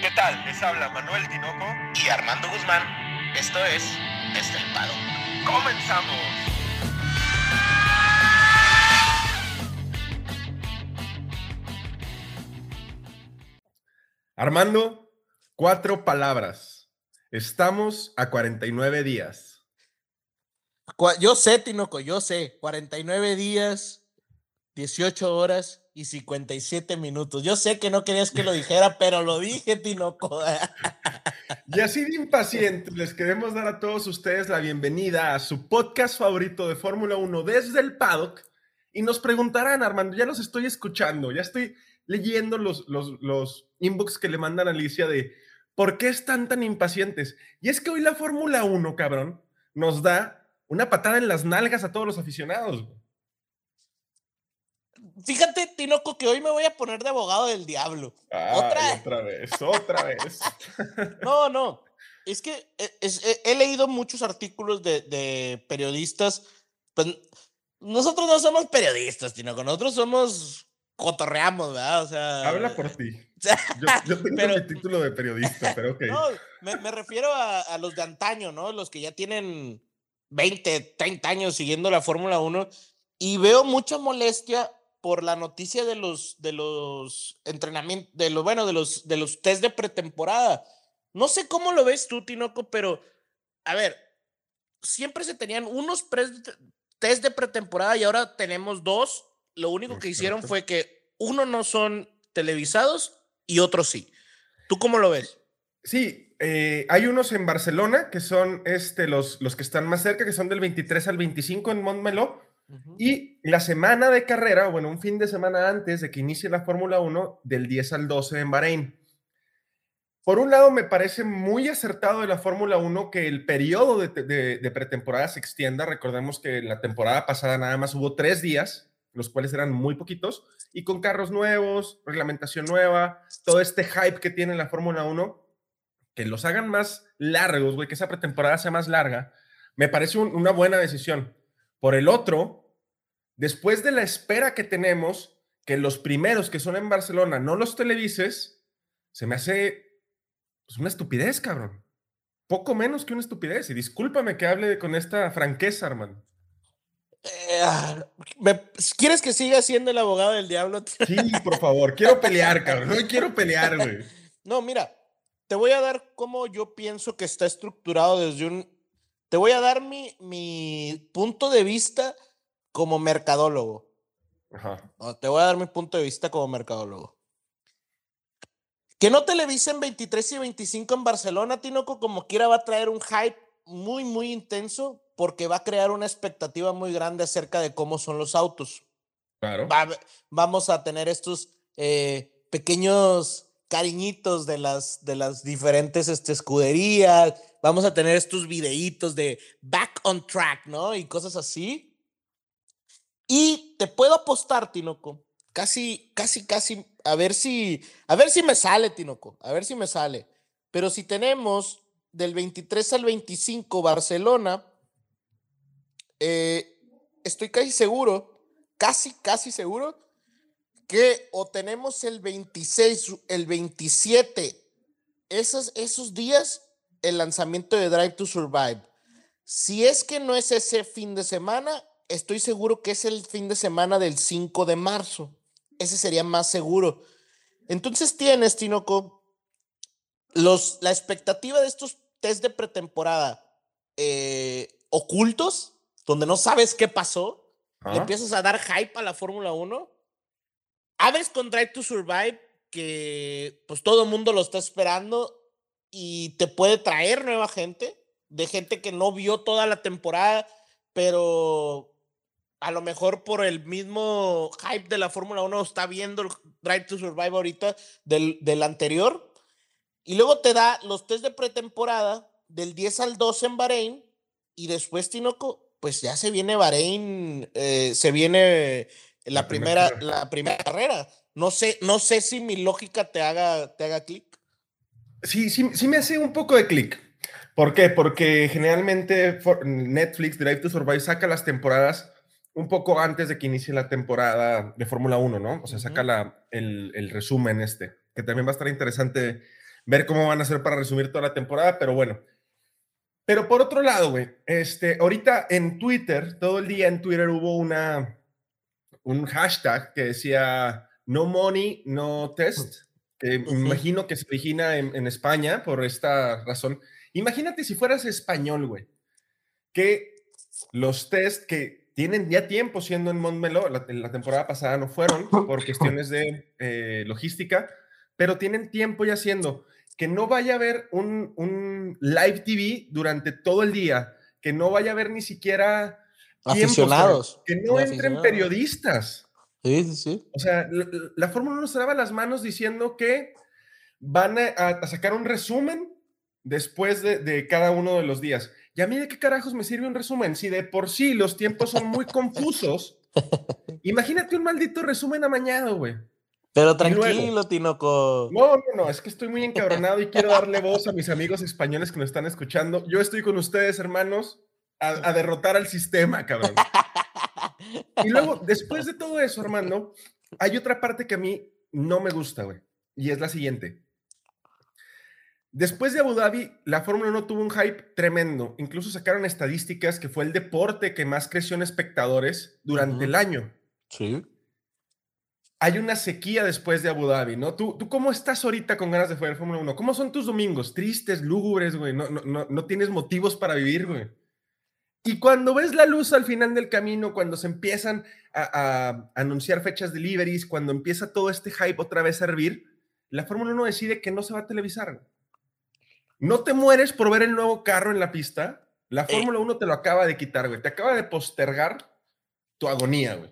¿Qué tal? Les habla Manuel Tinoco y Armando Guzmán. Esto es Estelpado. ¡Comenzamos! Armando, cuatro palabras. Estamos a 49 días. Yo sé, Tinoco, yo sé. 49 días, 18 horas y 57 minutos. Yo sé que no querías que lo dijera, pero lo dije, Tinoco. Y así de impacientes, les queremos dar a todos ustedes la bienvenida a su podcast favorito de Fórmula 1 desde el paddock. Y nos preguntarán, Armando, ya los estoy escuchando, ya estoy leyendo los, los, los inbox que le mandan a Alicia de por qué están tan impacientes. Y es que hoy la Fórmula 1, cabrón, nos da una patada en las nalgas a todos los aficionados. Fíjate, Tinoco, que hoy me voy a poner de abogado del diablo. ¿Otra? otra vez, otra vez. no, no. Es que he, leído muchos artículos de, periodistas. Pues, nosotros no somos periodistas, Tinoco. Nosotros somos cotorreamos, ¿verdad? O sea. Habla por ti. Yo, tengo mi título de periodista, pero ok. No, me, refiero a, a, los de antaño, ¿no? Los que ya tienen 20, 30 años siguiendo la Fórmula 1 y veo mucha molestia por la noticia de los, de los entrenamientos, de los, bueno, de los, de los test de pretemporada. No sé cómo lo ves tú, Tinoco, pero a ver, siempre se tenían unos test de pretemporada y ahora tenemos dos. Lo único que hicieron fue que uno no son televisados y otros sí. ¿Tú cómo lo ves? Sí, eh, hay unos en Barcelona que son este, los, los que están más cerca, que son del 23 al 25 en Montmeló y la semana de carrera, bueno, un fin de semana antes de que inicie la Fórmula 1, del 10 al 12 en Bahrein. Por un lado, me parece muy acertado de la Fórmula 1 que el periodo de, pretemporada se extienda. Recordemos que la temporada pasada nada más hubo tres días, los cuales eran muy poquitos, y con carros nuevos, reglamentación nueva, todo este hype que tiene la Fórmula 1, que los hagan más largos, güey, que esa pretemporada sea más larga, me parece una buena decisión. Por el otro, después de la espera que tenemos, que los primeros que son en Barcelona no los televises, se me hace pues, una estupidez, cabrón. Poco menos que una estupidez. Y discúlpame que hable con esta franqueza, hermano. Eh, ah, ¿Quieres que siga siendo el abogado del diablo? Sí, por favor. Quiero pelear, cabrón. No quiero pelear, güey. No, mira, te voy a dar cómo yo pienso que está estructurado desde un te voy a dar mi, mi punto de vista como mercadólogo. Ajá. te voy a dar mi punto de vista como mercadólogo. Que no televisen 23 y 25 en Barcelona, Tinoco, como quiera, va a traer un hype muy, muy intenso porque va a crear una expectativa muy grande acerca de cómo son los autos. Claro. vamos a tener estos eh, pequeños cariñitos de las, de las diferentes este, escuderías, vamos a tener estos videitos de back on track, ¿no? Y cosas así. Y te puedo apostar, Tinoco, casi, casi, casi, a ver si, a ver si me sale, Tinoco, a ver si me sale. Pero si tenemos del 23 al 25 Barcelona, eh, estoy casi seguro, casi, casi seguro que o tenemos el 26, el 27, esos, esos días, el lanzamiento de Drive to Survive. Si es que no es ese fin de semana, estoy seguro que es el fin de semana del 5 de marzo. Ese sería más seguro. Entonces tienes, Tinoco, los, la expectativa de estos test de pretemporada eh, ocultos, donde no sabes qué pasó, le empiezas a dar hype a la Fórmula 1 abres con Drive to Survive, que pues todo el mundo lo está esperando y te puede traer nueva gente, de gente que no vio toda la temporada, pero a lo mejor por el mismo hype de la Fórmula 1 está viendo el Drive to Survive ahorita del, del anterior. Y luego te da los test de pretemporada del 10 al 12 en Bahrein y después Tinoco, pues ya se viene Bahrein, eh, se viene la, primera, la primera carrera. No sé, no sé si mi lógica te haga, te haga clic. Sí, sí, sí me hace un poco de clic. ¿Por qué? Porque generalmente Netflix, Drive to Survive, saca las temporadas un poco antes de que inicie la temporada de Fórmula 1, ¿no? O sea, saca la, el, el, resumen este, que también va a estar interesante ver cómo van a hacer para resumir toda la temporada, pero bueno. Pero por otro lado, güey, este, ahorita en Twitter, todo el día en Twitter hubo una, un hashtag que decía no money, no test, que me imagino que se origina en, en España por esta razón. Imagínate si fueras español, güey, que los test que tienen ya tiempo siendo en Montmeló, la, la temporada pasada no fueron por cuestiones de eh, logística, pero tienen tiempo ya siendo que no vaya a haber un, un, live TV durante todo el día, que no vaya a haber ni siquiera aficionados, que no entren periodistas. Sí, sí, sí. O sea, la, la Fórmula 1 se lava las manos diciendo que van a, a sacar un resumen después de, de, cada uno de los días. ¿Y a mí de qué carajos me sirve un resumen? Si de por sí los tiempos son muy confusos, imagínate un maldito resumen amañado, güey. Pero tranquilo, Tinoco. No, no, no, es que estoy muy encabronado y quiero darle voz a mis amigos españoles que nos están escuchando. Yo estoy con ustedes, hermanos, a, a derrotar al sistema, cabrón. Y luego, después de todo eso, Armando, hay otra parte que a mí no me gusta, güey, y es la siguiente. Después de Abu Dhabi, la Fórmula 1 tuvo un hype tremendo. Incluso sacaron estadísticas que fue el deporte que más creció en espectadores durante uh -huh. el año. Sí hay una sequía después de Abu Dhabi, ¿no? ¿Tú, tú cómo estás ahorita con ganas de jugar Fórmula 1? ¿Cómo son tus domingos? Tristes, lúgubres, güey. No, no, no, no tienes motivos para vivir, güey. Y cuando ves la luz al final del camino, cuando se empiezan a, a anunciar fechas de deliveries, cuando empieza todo este hype otra vez a hervir, la Fórmula 1 decide que no se va a televisar. No te mueres por ver el nuevo carro en la pista. La Eh. Fórmula 1 te lo acaba de quitar, güey. Te acaba de postergar tu agonía, güey.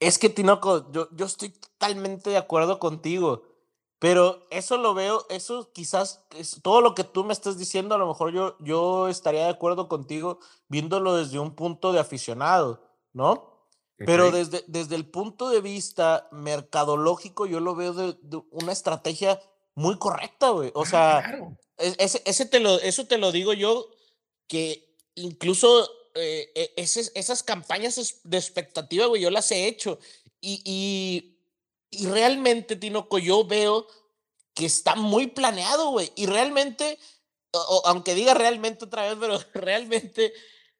Es que, Tinoco, yo, yo estoy totalmente de acuerdo contigo, pero eso lo veo, eso quizás, es, todo lo que tú me estás diciendo, a lo mejor yo, yo estaría de acuerdo contigo viéndolo desde un punto de aficionado, ¿no? Okay. Pero desde, desde el punto de vista mercadológico, yo lo veo de, de una estrategia muy correcta, güey. O Ah, sea, claro. ese, ese te lo, eso te lo digo yo, que incluso eh, ese, esas campañas de expectativa, güey, yo las he hecho. Y, y, y, realmente, Tinoco, yo veo que está muy planeado, güey. Y realmente, aunque diga realmente otra vez, pero realmente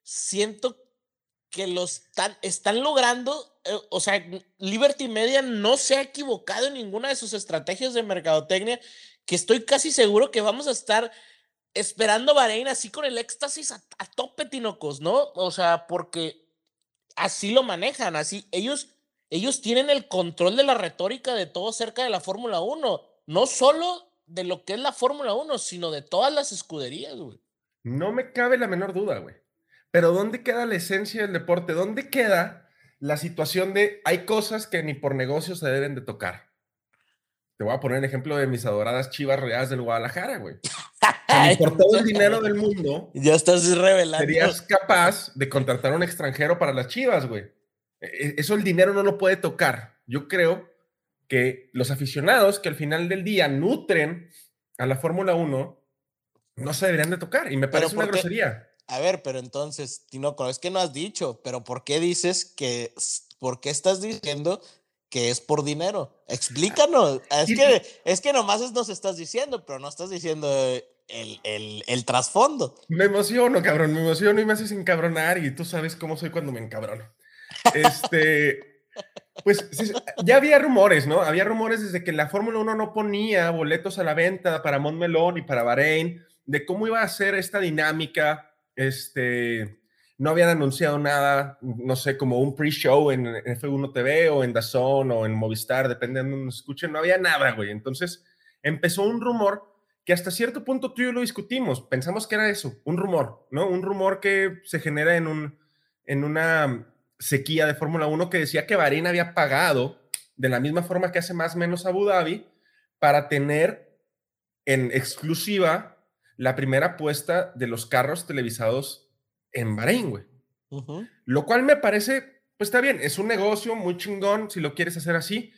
siento que lo están, están logrando. Eh, o sea, Liberty Media no se ha equivocado en ninguna de sus estrategias de mercadotecnia, que estoy casi seguro que vamos a estar esperando Bahrein así con el éxtasis a, a, tope, Tinocos, ¿no? O sea, porque así lo manejan, así ellos, ellos tienen el control de la retórica de todo cerca de la Fórmula 1, no solo de lo que es la Fórmula 1, sino de todas las escuderías, güey. No me cabe la menor duda, güey. Pero ¿dónde queda la esencia del deporte? ¿Dónde queda la situación de hay cosas que ni por negocio se deben de tocar? Te voy a poner el ejemplo de mis adoradas chivas reales del Guadalajara, güey. Por todo el dinero del mundo, ya estás revelando. Serías capaz de contratar a un extranjero para las chivas, güey. E, Eso el dinero no lo puede tocar. Yo creo que los aficionados que al final del día nutren a la Fórmula 1 no se deberían de tocar. Y me parece una qué? grosería. A ver, pero entonces, Tinoco, es que no has dicho, pero ¿por qué dices que, por qué estás diciendo que es por dinero? Explícanos. Es que, es que nomás nos estás diciendo, pero no estás diciendo el, el, el trasfondo. Me emociono, cabrón, me emociono y me haces encabronar y tú sabes cómo soy cuando me encabrono. Este, pues ya había rumores, ¿no? Había rumores desde que la Fórmula 1 no ponía boletos a la venta para Montmelón y para Bahrein, de cómo iba a ser esta dinámica, este, no habían anunciado nada, no sé, como un pre-show en F1 TV o en DAZN o en Movistar, depende de donde escuchen, no había nada, güey. Entonces empezó un rumor que hasta cierto punto tú y yo lo discutimos, pensamos que era eso, un rumor, ¿no? Un rumor que se genera en, un, en una sequía de Fórmula 1 que decía que Bahrein había pagado de la misma forma que hace más o menos Abu Dhabi para tener en exclusiva la primera apuesta de los carros televisados en Bahrein, güey. Uh -huh. Lo cual me parece, pues está bien, es un negocio muy chingón si lo quieres hacer así,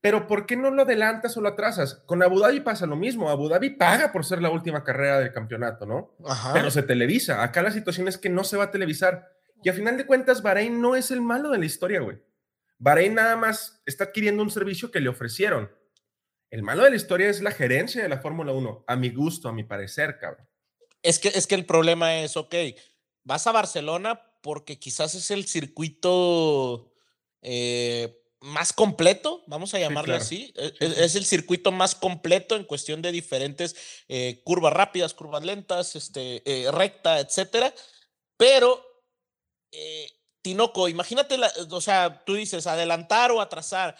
pero ¿por qué no lo adelantas o lo atrasas? Con Abu Dhabi pasa lo mismo. Abu Dhabi paga por ser la última carrera del campeonato, ¿no? Ajá. Pero se televisa. Acá la situación es que no se va a televisar. Y a final de cuentas, Bahrein no es el malo de la historia, güey. Bahrein nada más está adquiriendo un servicio que le ofrecieron. El malo de la historia es la gerencia de la Fórmula 1, a mi gusto, a mi parecer, cabrón. Es que, es que el problema es, ok, vas a Barcelona porque quizás es el circuito eh, más completo, vamos a llamarlo así. E, e, es, el circuito más completo en cuestión de diferentes eh, curvas rápidas, curvas lentas, este, eh, recta, etcétera. Pero, Tinoco, imagínate, o sea, tú dices adelantar o atrasar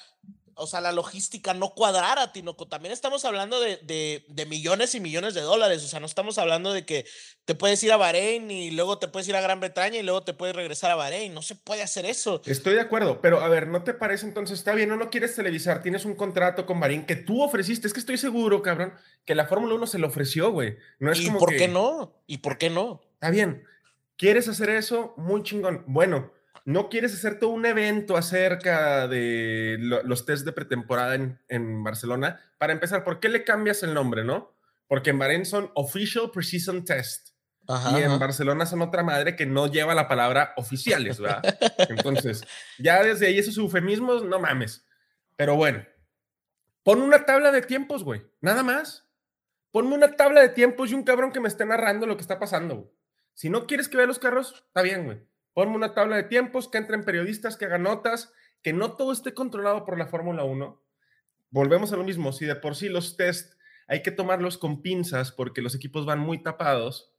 o sea, la logística no cuadrara, Tinoco. También estamos hablando de, millones y millones de dólares. O sea, no estamos hablando de que te puedes ir a Bahrein y luego te puedes ir a Gran Bretaña y luego te puedes regresar a Bahrein. No se puede hacer eso. Estoy de acuerdo, pero a ver, ¿no te parece entonces? Está bien, no lo quieres televisar, tienes un contrato con Bahrein que tú ofreciste. Es que estoy seguro, cabrón, que la Fórmula 1 se lo ofreció, güey. No es ¿Y por qué no? ¿Y por qué no? Está bien. ¿Quieres hacer eso? Muy chingón. Bueno, no quieres hacer todo un evento acerca de los test de pretemporada en, Barcelona. Para empezar, ¿por qué le cambias el nombre, no? Porque en Bahrein son Official Precision Test. y en Barcelona son otra madre que no lleva la palabra oficiales, ¿verdad? Entonces, ya desde ahí esos eufemismos, no mames. Pero bueno, pon una tabla de tiempos, güey. Nada más. Ponme una tabla de tiempos y un cabrón que me esté narrando lo que está pasando, Si no quieres que vea los carros, está bien, güey Ponme una tabla de tiempos, que entren periodistas, que hagan notas, que no todo esté controlado por la Fórmula 1. Volvemos a lo mismo, si de por sí los test hay que tomarlos con pinzas porque los equipos van muy tapados,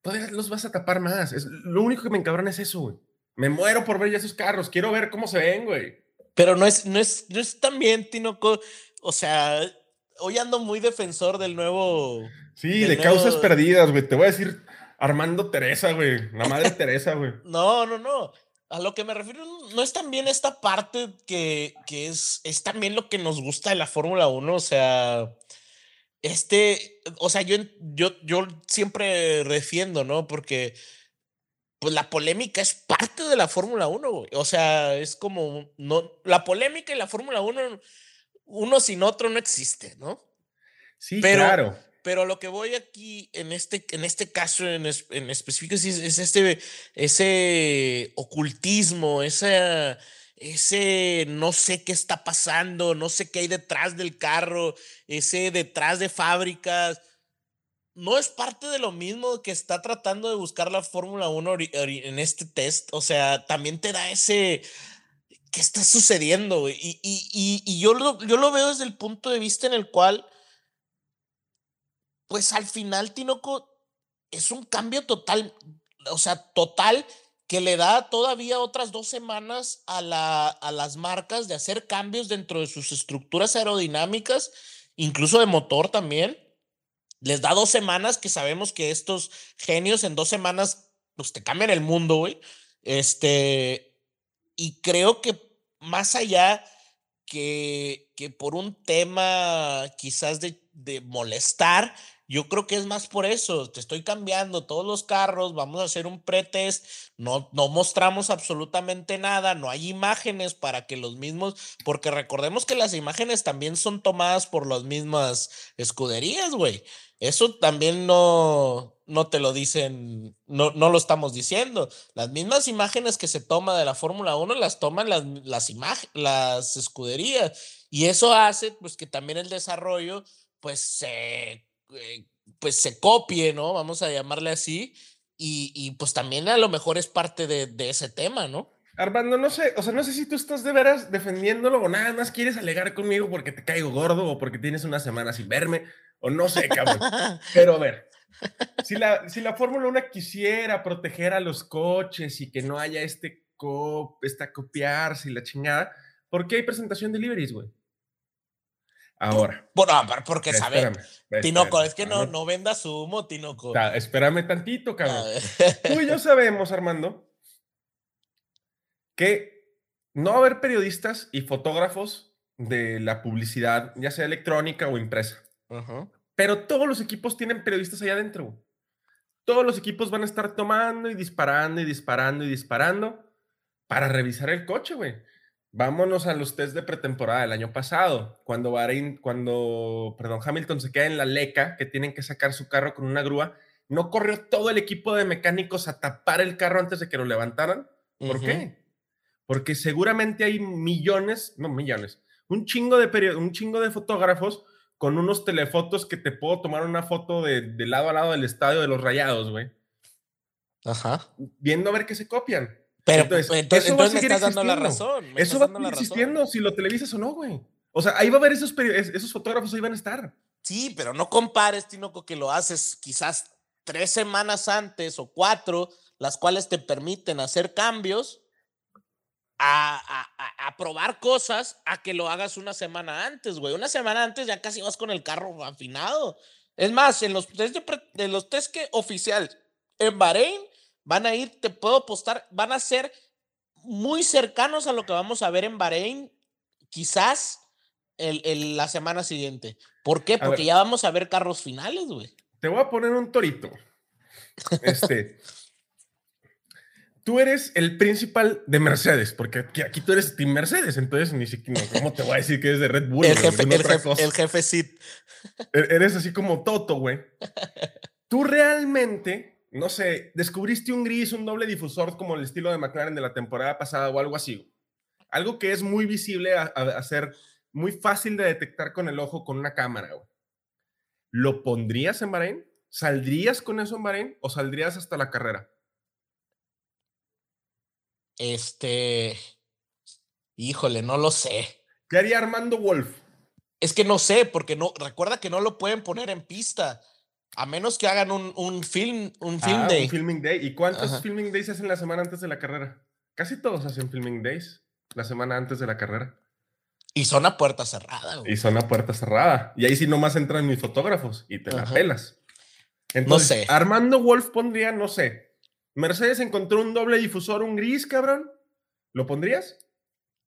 todavía los vas a tapar más. Es, lo único que me encabrona es eso, güey. Me muero por ver ya esos carros, quiero ver cómo se ven, güey. Pero no es, no es, no es tan bien, Tinoco. O sea, hoy ando muy defensor del nuevo. Sí, de causas perdidas, güey. Te voy a decir Armando Teresa, güey. La madre Teresa, güey. No, no, no. A lo que me refiero no es también esta parte que, que es, es también lo que nos gusta de la Fórmula 1. O sea, este, o sea, yo, yo, yo siempre defiendo, ¿no? Porque pues la polémica es parte de la Fórmula 1, güey. O sea, es como, no, la polémica y la Fórmula 1, uno sin otro no existe, ¿no? Sí, claro. Pero lo que voy aquí en este, en este caso en, en específico es, este, ese ocultismo, ese, ese no sé qué está pasando, no sé qué hay detrás del carro, ese detrás de fábricas. No es parte de lo mismo que está tratando de buscar la Fórmula 1 en este test. O sea, también te da ese, ¿qué está sucediendo? Y, y, y, y yo, lo, yo lo veo desde el punto de vista en el cual pues al final, Tinoco, es un cambio total, o sea, total que le da todavía otras dos semanas a, la, a las marcas de hacer cambios dentro de sus estructuras aerodinámicas, incluso de motor también. Les da dos semanas que sabemos que estos genios en dos semanas, pues te cambian el mundo, güey. Este, y creo que más allá que, que por un tema quizás de, de molestar, yo creo que es más por eso, te estoy cambiando todos los carros, vamos a hacer un pretest, no, no mostramos absolutamente nada, no hay imágenes para que los mismos, porque recordemos que las imágenes también son tomadas por las mismas escuderías, güey. Eso también no, no te lo dicen, no, no lo estamos diciendo. Las mismas imágenes que se toma de la Fórmula 1 las toman las, las, las escuderías. Y eso hace pues que también el desarrollo pues se eh, pues se copie, ¿no? Vamos a llamarle así. Y, pues también a lo mejor es parte de, ese tema, ¿no? Armando, no sé, o sea, no sé si tú estás de veras defendiéndolo o nada más quieres alegar conmigo porque te caigo gordo o porque tienes una semana sin verme, o no sé, cabrón. Pero a ver, si la, si la Fórmula 1 quisiera proteger a los coches y que no haya este cop, esta copiarse y la chingada, ¿por qué hay presentación de deliveries, güey? Ahora. Bueno, porque sabes, Tinoco, es que no, no vendas humo, Tinoco. espérame tantito, cabrón. Tú y yo sabemos, Armando, que no va a haber periodistas y fotógrafos de la publicidad, ya sea electrónica o impresa. Pero todos los equipos tienen periodistas allá adentro. Todos los equipos van a estar tomando y disparando y disparando y disparando para revisar el coche, güey. Vámonos a los test de pretemporada del año pasado, cuando cuando, perdón, Hamilton se queda en la leca, que tienen que sacar su carro con una grúa, no corrió todo el equipo de mecánicos a tapar el carro antes de que lo levantaran. ¿Por qué? Porque seguramente hay millones, no millones, un chingo de un chingo de fotógrafos con unos telefotos que te puedo tomar una foto de, de lado a lado del estadio de los rayados, güey. Ajá. Viendo a ver qué se copian. Pero entonces, entonces, a entonces me estás dando la existiendo. razón. Eso va a seguir existiendo si lo televisas o no, güey. O sea, ahí va a haber esos, esos fotógrafos, ahí van a estar. Sí, pero no compares, Tinoco, que lo haces quizás tres semanas antes o cuatro, las cuales te permiten hacer cambios a, a- a- probar cosas a que lo hagas una semana antes, güey. Una semana antes ya casi vas con el carro afinado. Es más, en los test, de, pre- de los test que oficial en Bahrein van a ir, te puedo postar, van a ser muy cercanos a lo que vamos a ver en Bahrein, quizás el, el- la semana siguiente. ¿Por qué? Porque ya vamos a ver carros finales, güey. Te voy a poner un torito. Este. tú eres el principal de Mercedes, porque aquí, aquí tú eres Team Mercedes, entonces ni siquiera, ¿cómo te voy a decir que eres de Red Bull? El jefe, el jefe, el jefe Sid. E- Eres así como Toto, güey. Tú realmente, no sé, descubriste un gris, un doble difusor como el estilo de McLaren de la temporada pasada o algo así. Algo que es muy visible a, a- a ser muy fácil de detectar con el ojo con una cámara, güey. ¿Lo pondrías en Bahrein? ¿Saldrías con eso en Bahrein o saldrías hasta la carrera? Este. Híjole, no lo sé. ¿Qué haría Armando Wolf? Es que no sé, porque no, recuerda que no lo pueden poner en pista. A menos que hagan un, un film, un film Ah, day. un filming day. ¿Y cuántos Ajá. filming days hacen la semana antes de la carrera? Casi todos hacen filming days la semana antes de la carrera. Y son a puerta cerrada, güey. Y son a puerta cerrada. Y ahí sí nomás entran mis fotógrafos y te la Ajá. pelas. Entonces, sé. Armando Wolf pondría, no sé. Mercedes encontró un doble difusor, un gris, cabrón. ¿Lo pondrías?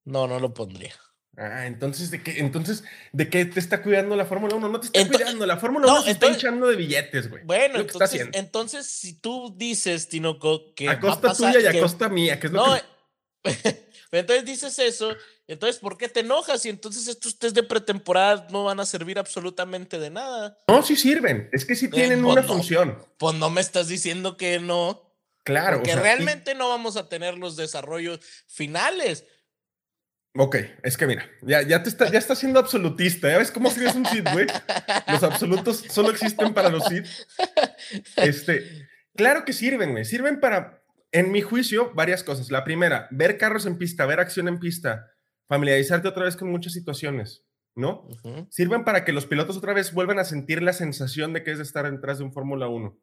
No, no lo pondría. Ah, entonces, ¿de qué, entonces, ¿de qué te está cuidando la Fórmula 1? No te está cuidando. La Fórmula No, 1 se está hinchando de billetes, güey. Bueno, que entonces, si tú dices, Tinoco, que. A va costa pasar- tuya y a que- costa mía, que es lo No, que... eh, entonces dices eso, entonces ¿por qué te enojas? Y entonces estos test de pretemporada no van a servir absolutamente de nada. No, sí sirven. Es que sí tienen pues una no. función. Pues no me estás diciendo que no, Claro. o porque sea, y- realmente no vamos a tener los desarrollos finales. Ok, es que mira, ya, ya te está, ya está siendo absolutista. ¿Ya ves cómo escribes un Sith, güey? Los absolutos solo existen para los Sith. Este, claro que sirven, güey. Sirven para, en mi juicio, varias cosas. La primera, ver carros en pista, ver acción en pista, familiarizarte otra vez con muchas situaciones, ¿no? Ujú. Sirven para que los pilotos otra vez vuelvan a sentir la sensación de que es de estar detrás de un Fórmula 1.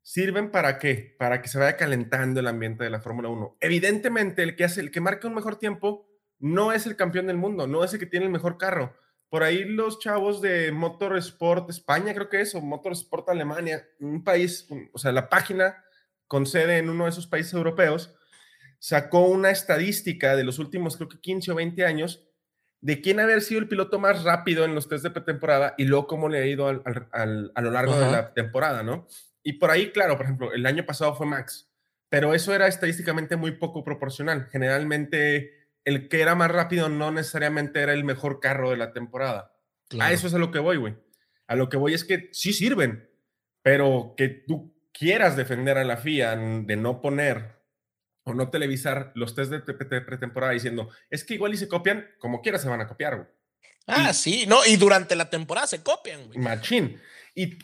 ¿Sirven para qué? Para que se vaya calentando el ambiente de la Fórmula 1. Evidentemente, el que hace, el que marca un mejor tiempo no es el campeón del mundo, no es el que tiene el mejor carro. Por ahí los chavos de Motorsport España, creo que es, o Motorsport Alemania, un país, o sea, la página con sede en uno de esos países europeos, sacó una estadística de los últimos, creo que 15 o 20 años, de quién había sido el piloto más rápido en los test de pretemporada y luego cómo le ha ido al- al- al- a lo largo de la temporada, ¿no? Y por ahí, claro, por ejemplo, el año pasado fue Max, pero eso era estadísticamente muy poco proporcional. Generalmente, el que era más rápido no necesariamente era el mejor carro de la temporada. A Claro. eso es a lo que voy, güey. A lo que voy es que sí sirven, pero que tú quieras defender a la FIA de no poner o no televisar los test de pre- pre- pretemporada diciendo, es que igual y se copian, como quiera se van a copiar, güey. Ah, y- sí, no, y durante la temporada se copian, güey. Machín. Y,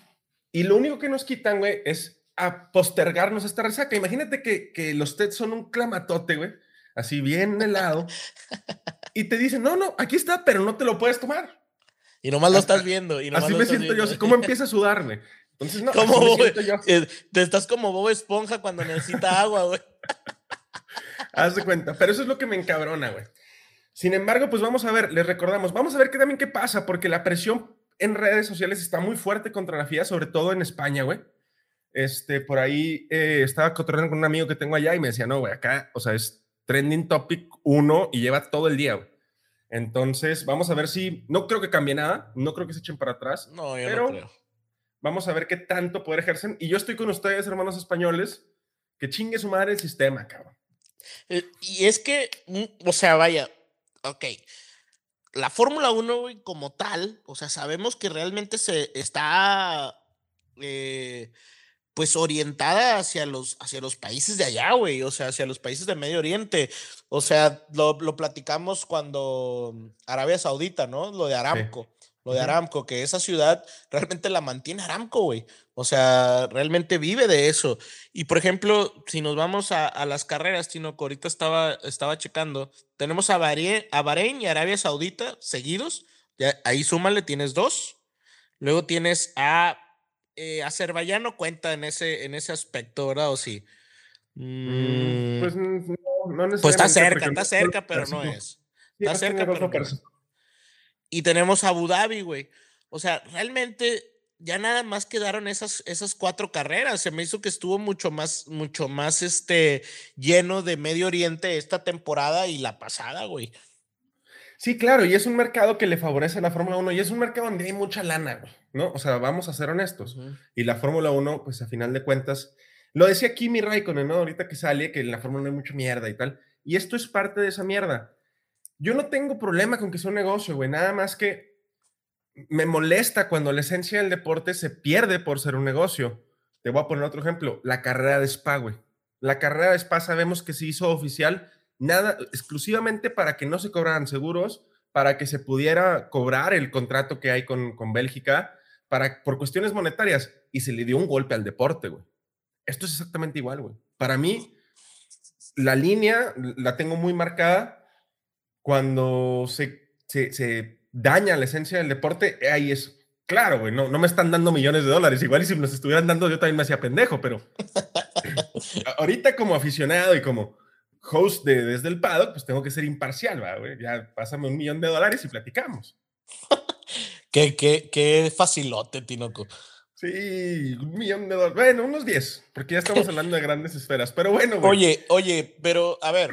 y lo único que nos quitan, güey, es a postergarnos esta resaca. Imagínate que, que los test son un clamatote, güey, así bien helado, y te dicen, no, no, aquí está, pero no te lo puedes tomar. Y nomás lo estás viendo. Y nomás Así lo me estás siento yo, viendo. así como empieza a sudar, güey. Entonces, no, ¿Cómo, así me yo. Eh, Te estás como Bob Esponja cuando necesita agua, güey. Haz de cuenta, pero eso es lo que me encabrona, güey. Sin embargo, pues vamos a ver, les recordamos, vamos a ver qué también qué pasa, porque la presión en redes sociales está muy fuerte contra la FIA, sobre todo en España, güey. Este, por ahí eh, estaba cotorreando con un amigo que tengo allá y me decía, no, güey, acá, o sea, es trending topic uno y lleva todo el día. Entonces, vamos a ver si, no creo que cambie nada, no creo que se echen para atrás, No, yo Pero- no creo. vamos a ver qué tanto poder ejercen. Y yo estoy con ustedes, hermanos españoles, que chingue su madre el sistema, cabrón. Eh, Y es que, mm, o sea, vaya, ok. La Fórmula 1, güey, como tal, o sea, sabemos que realmente se está, eh, pues, orientada hacia los, hacia los países de allá, güey, o sea, hacia los países del Medio Oriente. O sea, lo, lo platicamos cuando Arabia Saudita, ¿no? Lo de Aramco. lo de Aramco, que esa ciudad realmente la mantiene Aramco, güey. O sea, realmente vive de eso. Y por ejemplo, si nos vamos a, las carreras, Tino, que ahorita estaba, estaba checando, tenemos a Bahrein, a Bahrein y Arabia Saudita seguidos. Ya, ahí súmale, tienes dos. Luego tienes a eh, Azerbaiyán, no cuenta en ese, en ese aspecto, ¿verdad? ¿O sí? Mm, pues no, necesariamente. Pues está cerca, está cerca, pero no es. Está cerca, pero no y tenemos Abu Dhabi, güey. O sea, realmente ya nada más quedaron esas, esas cuatro carreras. Se me hizo que estuvo mucho más, mucho más este, lleno de Medio Oriente esta temporada y la pasada, güey. Sí, claro, y es un mercado que le favorece a la Fórmula 1 y es un mercado donde hay mucha lana, ¿no? O sea, vamos a ser honestos. Y la Fórmula 1, pues a final de cuentas, lo decía Kimi Raikkonen, ¿no? Ahorita que sale, que en la Fórmula 1 hay mucha mierda y tal. Y esto es parte de esa mierda. Yo no tengo problema con que sea un negocio, güey, nada más que me molesta cuando la esencia del deporte se pierde por ser un negocio. Te voy a poner otro ejemplo, la carrera de Spa, güey. La carrera de Spa sabemos que se hizo oficial nada exclusivamente para que no se cobraran seguros, para que se pudiera cobrar el contrato que hay con, con Bélgica, para, por cuestiones monetarias, y se le dio un golpe al deporte, güey. Esto es exactamente igual, güey. Para mí, la línea la tengo muy marcada cuando se, se, daña la esencia del deporte, ahí es claro, güey, no, no me están dando millones de dólares. Igual y si me los estuvieran dando, yo también me hacía pendejo, pero ahorita como aficionado y como host de Desde el Paddock, pues tengo que ser imparcial, güey. Ya pásame un millón de dólares y platicamos. qué, qué, qué facilote, Tinoco. Sí, un millón de dólares. Bueno, unos 10, porque ya estamos hablando de grandes esferas. Pero bueno, güey. Oye, oye, pero a ver,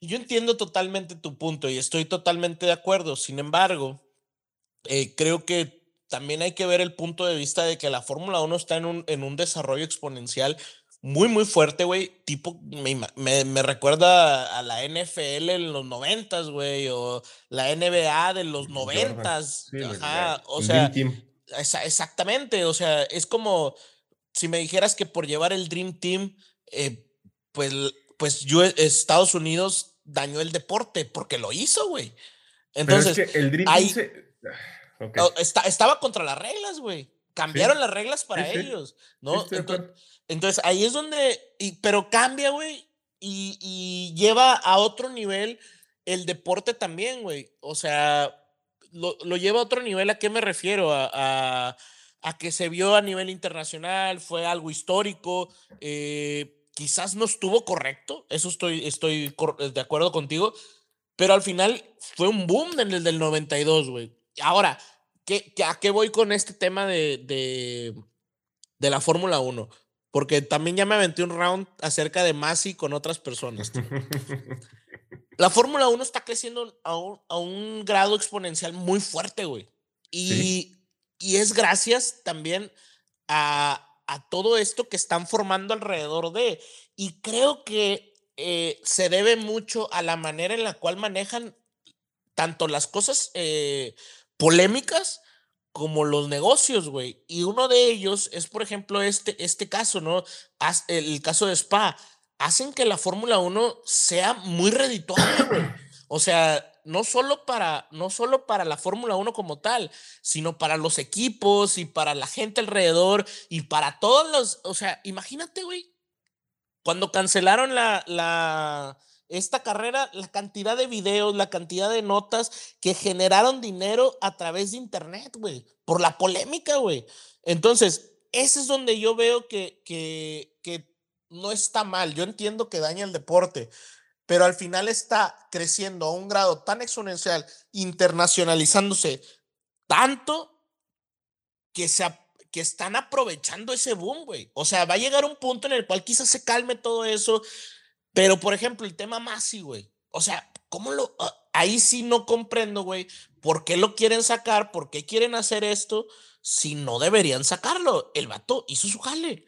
yo entiendo totalmente tu punto y estoy totalmente de acuerdo. Sin embargo, eh, creo que también hay que ver el punto de vista de que la Fórmula 1 está en un, en un desarrollo exponencial muy, muy fuerte, güey. Tipo, me, me, recuerda a la NFL en los noventas, güey, o la NBA de los noventas. Ajá, o sea, exactamente, o sea, es como si me dijeras que por llevar el Dream Team, eh, pues, pues yo, Estados Unidos dañó el deporte porque lo hizo, güey. Entonces, el Dream ahí, estaba contra las reglas, güey. Cambiaron las reglas para ellos, ¿no? Entonces, ahí es donde, y, pero cambia, güey, y, lleva a otro nivel el deporte también, güey. O sea, lo, lleva a otro nivel, ¿a qué me refiero? A, a, que se vio a nivel internacional, fue algo histórico. Eh, quizás no estuvo correcto, eso estoy, estoy de acuerdo contigo, pero al final fue un boom en el del 92, güey. Ahora, ¿qué, ¿a qué voy con este tema de, de, de la Fórmula 1? Porque también ya me aventé un round acerca de Masi con otras personas. la Fórmula 1 está creciendo a un, a un, grado exponencial muy fuerte, güey. Y, y es gracias también a, a todo esto que están formando alrededor de. Y creo que eh, se debe mucho a la manera en la cual manejan tanto las cosas eh, polémicas como los negocios, güey. Y uno de ellos es, por ejemplo, este, este caso, ¿no? El caso de Spa. Hacen que la Fórmula 1 sea muy redituable, güey. O sea, no solo para, no solo para la Fórmula 1 como tal, sino para los equipos y para la gente alrededor y para todos los, o sea, imagínate, güey, cuando cancelaron la, la, esta carrera, la cantidad de videos, la cantidad de notas que generaron dinero a través de Internet, güey, por la polémica, güey. Entonces, ese es donde yo veo que, que, que no está mal. Yo entiendo que daña el deporte, pero al final está creciendo a un grado tan exponencial, internacionalizándose tanto que, se, que están aprovechando ese boom, güey. O sea, va a llegar un punto en el cual quizás se calme todo eso, pero por ejemplo, el tema Masi, güey. O sea, ¿cómo lo...? Ah, ahí sí no comprendo, güey, por qué lo quieren sacar, por qué quieren hacer esto, si no deberían sacarlo. El vato hizo su jale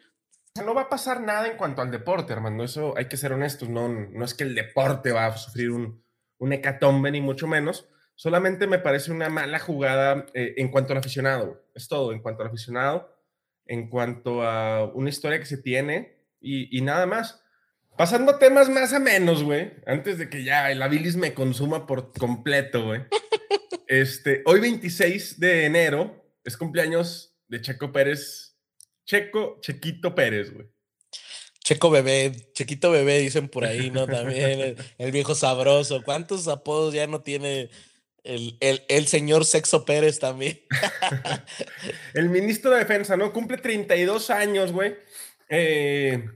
no va a pasar nada en cuanto al deporte, hermano. Eso hay que ser honestos. No, no es que el deporte va a sufrir un, un hecatombe, ni mucho menos. Solamente me parece una mala jugada eh, en cuanto al aficionado. Es todo, en cuanto al aficionado, en cuanto a una historia que se tiene y, y nada más. Pasando a temas más a menos, güey, antes de que ya el habilis me consuma por completo, güey. Este, hoy 26 de enero es cumpleaños de Checo Pérez. Checo, Chequito Pérez, güey. Checo bebé, Chequito bebé, dicen por ahí, ¿no? También el, el viejo sabroso. ¿Cuántos apodos ya no tiene el, el, el señor Sexo Pérez también? el ministro de Defensa, ¿no? Cumple 32 años, güey. Eh,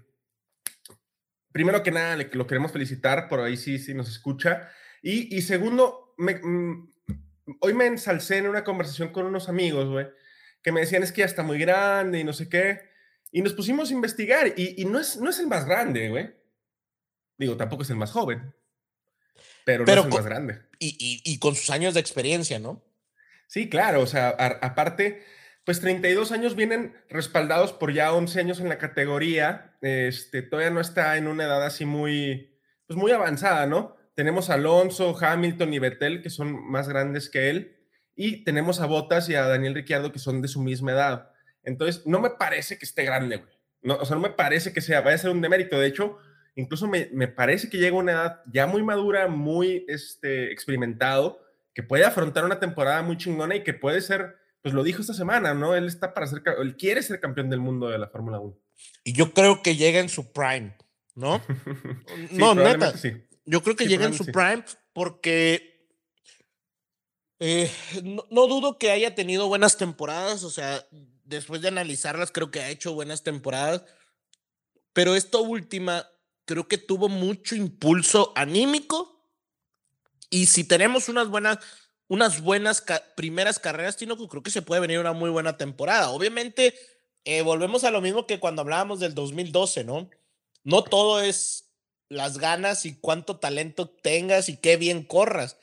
primero que nada, le, lo queremos felicitar, por ahí sí, sí nos escucha. Y, y segundo, me, mm, hoy me ensalcé en una conversación con unos amigos, güey, que me decían es que ya está muy grande y no sé qué. Y nos pusimos a investigar y, y no, es, no es el más grande, güey. Digo, tampoco es el más joven, pero, Pero no es el más grande. Y, y, y con sus años de experiencia, ¿no? Sí, claro, o sea, a- aparte, pues 32 años vienen respaldados por ya 11 años en la categoría, este, todavía no está en una edad así muy, pues muy avanzada, ¿no? Tenemos a Alonso, Hamilton y Vettel, que son más grandes que él, y tenemos a Bottas y a Daniel Ricciardo, que son de su misma edad. Entonces, no me parece que esté grande, güey. No, o sea, no me parece que sea, vaya a ser un demérito. De hecho, incluso me, me parece que llega a una edad ya muy madura, muy este, experimentado, que puede afrontar una temporada muy chingona y que puede ser, pues lo dijo esta semana, ¿no? Él está para ser, él quiere ser campeón del mundo de la Fórmula 1. Y yo creo que llega en su prime, ¿no? Sí, no, neta. sí. Yo creo que Sí, llega en su prime porque eh, no, no dudo que haya tenido buenas temporadas, o sea, después de analizarlas creo que ha hecho buenas temporadas, pero esta última creo que tuvo mucho impulso anímico y si tenemos unas buenas unas buenas ca- primeras carreras, Tino, creo que se puede venir una muy buena temporada. Obviamente, eh, volvemos a lo mismo que cuando hablábamos del 2012, ¿no? No todo es las ganas y cuánto talento tengas y qué bien corras.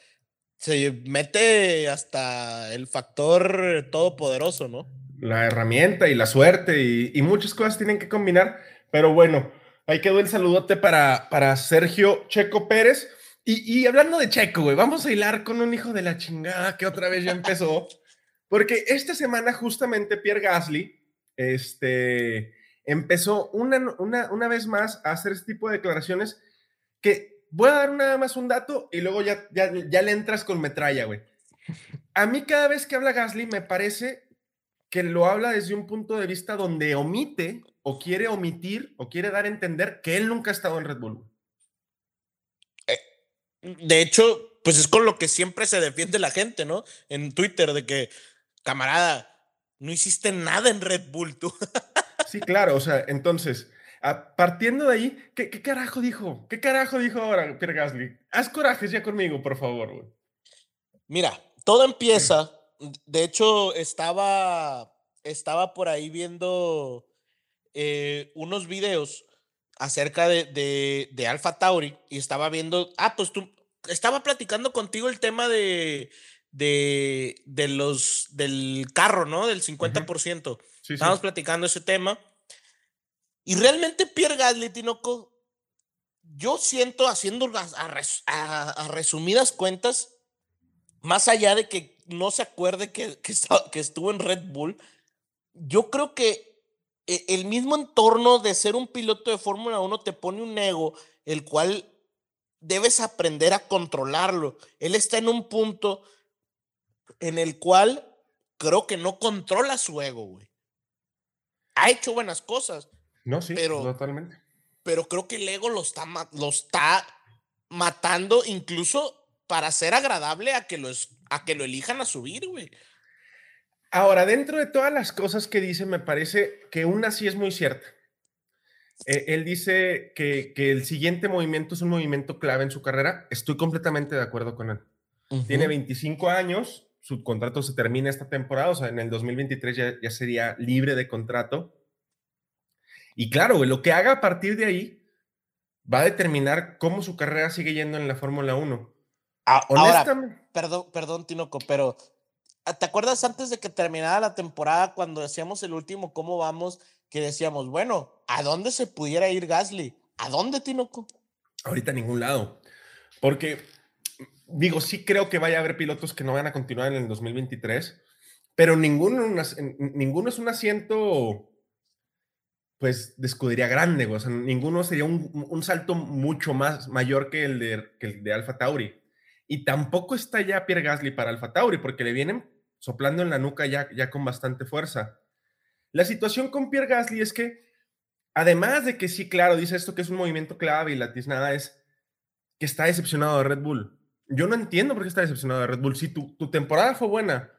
Se mete hasta el factor todopoderoso, ¿no? La herramienta y la suerte y, y muchas cosas tienen que combinar, pero bueno, ahí quedó el saludote para, para Sergio Checo Pérez. Y, y hablando de Checo, güey, vamos a hilar con un hijo de la chingada que otra vez ya empezó, porque esta semana justamente Pierre Gasly este, empezó una, una, una vez más a hacer este tipo de declaraciones que voy a dar nada más un dato y luego ya, ya, ya le entras con metralla, güey. A mí cada vez que habla Gasly me parece que lo habla desde un punto de vista donde omite o quiere omitir o quiere dar a entender que él nunca ha estado en Red Bull. De hecho, pues es con lo que siempre se defiende la gente, ¿no? En Twitter, de que, camarada, no hiciste nada en Red Bull tú. Sí, claro, o sea, entonces, a- partiendo de ahí, ¿qué, qué carajo dijo? ¿Qué carajo dijo ahora Pierre Gasly? Haz corajes ya conmigo, por favor, güey. Mira, todo empieza. De hecho, estaba, estaba por ahí viendo eh, unos videos acerca de, de, de Alpha Tauri y estaba viendo. Ah, pues tú. Estaba platicando contigo el tema de, de, de los del carro, ¿no? Del 50%. Sí, sí. Estábamos platicando ese tema. Y realmente Pierre Gasly, Tinoco, yo siento haciendo las- a, res- a- a resumidas cuentas, más allá de que no se acuerde que, que, que estuvo en Red Bull, yo creo que e- el mismo entorno de ser un piloto de Fórmula 1 te pone un ego, el cual debes aprender a controlarlo. Él está en un punto en el cual creo que no controla su ego, güey. Ha hecho buenas cosas, No, sí, pero- totalmente. pero creo que el ego lo está, lo está matando incluso para ser agradable a que, lo a que lo elijan a subir, güey. Ahora, dentro de todas las cosas que dice, me parece que una sí es muy cierta. Eh, él dice que, que el siguiente movimiento es un movimiento clave en su carrera. Estoy completamente de acuerdo con él. Tiene Ujú. 25 años, su contrato se termina esta temporada, o sea, en el 2023 ya, ya sería libre de contrato. Y claro, lo que haga a partir de ahí va a determinar cómo su carrera sigue yendo en la Fórmula 1. A- Ahora, Honestamente, perdón, perdón, Tinoco, pero ah, ¿te acuerdas antes de que terminara la temporada cuando hacíamos el último cómo vamos? Que decíamos, bueno, ¿a dónde se pudiera ir Gasly? ¿A dónde, Tinoco? ahorita a ningún lado. Porque, digo, sí creo que vaya a haber pilotos que no van a continuar en el 2023, pero ninguno, ninguno es un asiento, pues, de escudería grande. O sea, ninguno sería un, un salto mucho más mayor que el de, que el de Alfa Tauri. Y tampoco está ya Pierre Gasly para Alfa Tauri, porque le vienen soplando en la nuca ya, ya con bastante fuerza. La situación con Pierre Gasly es que, además de que sí, claro, dice esto que es un movimiento clave y la tiznada es que está decepcionado de Red Bull. Yo no entiendo por qué está decepcionado de Red Bull. Sí, tu, tu temporada fue buena,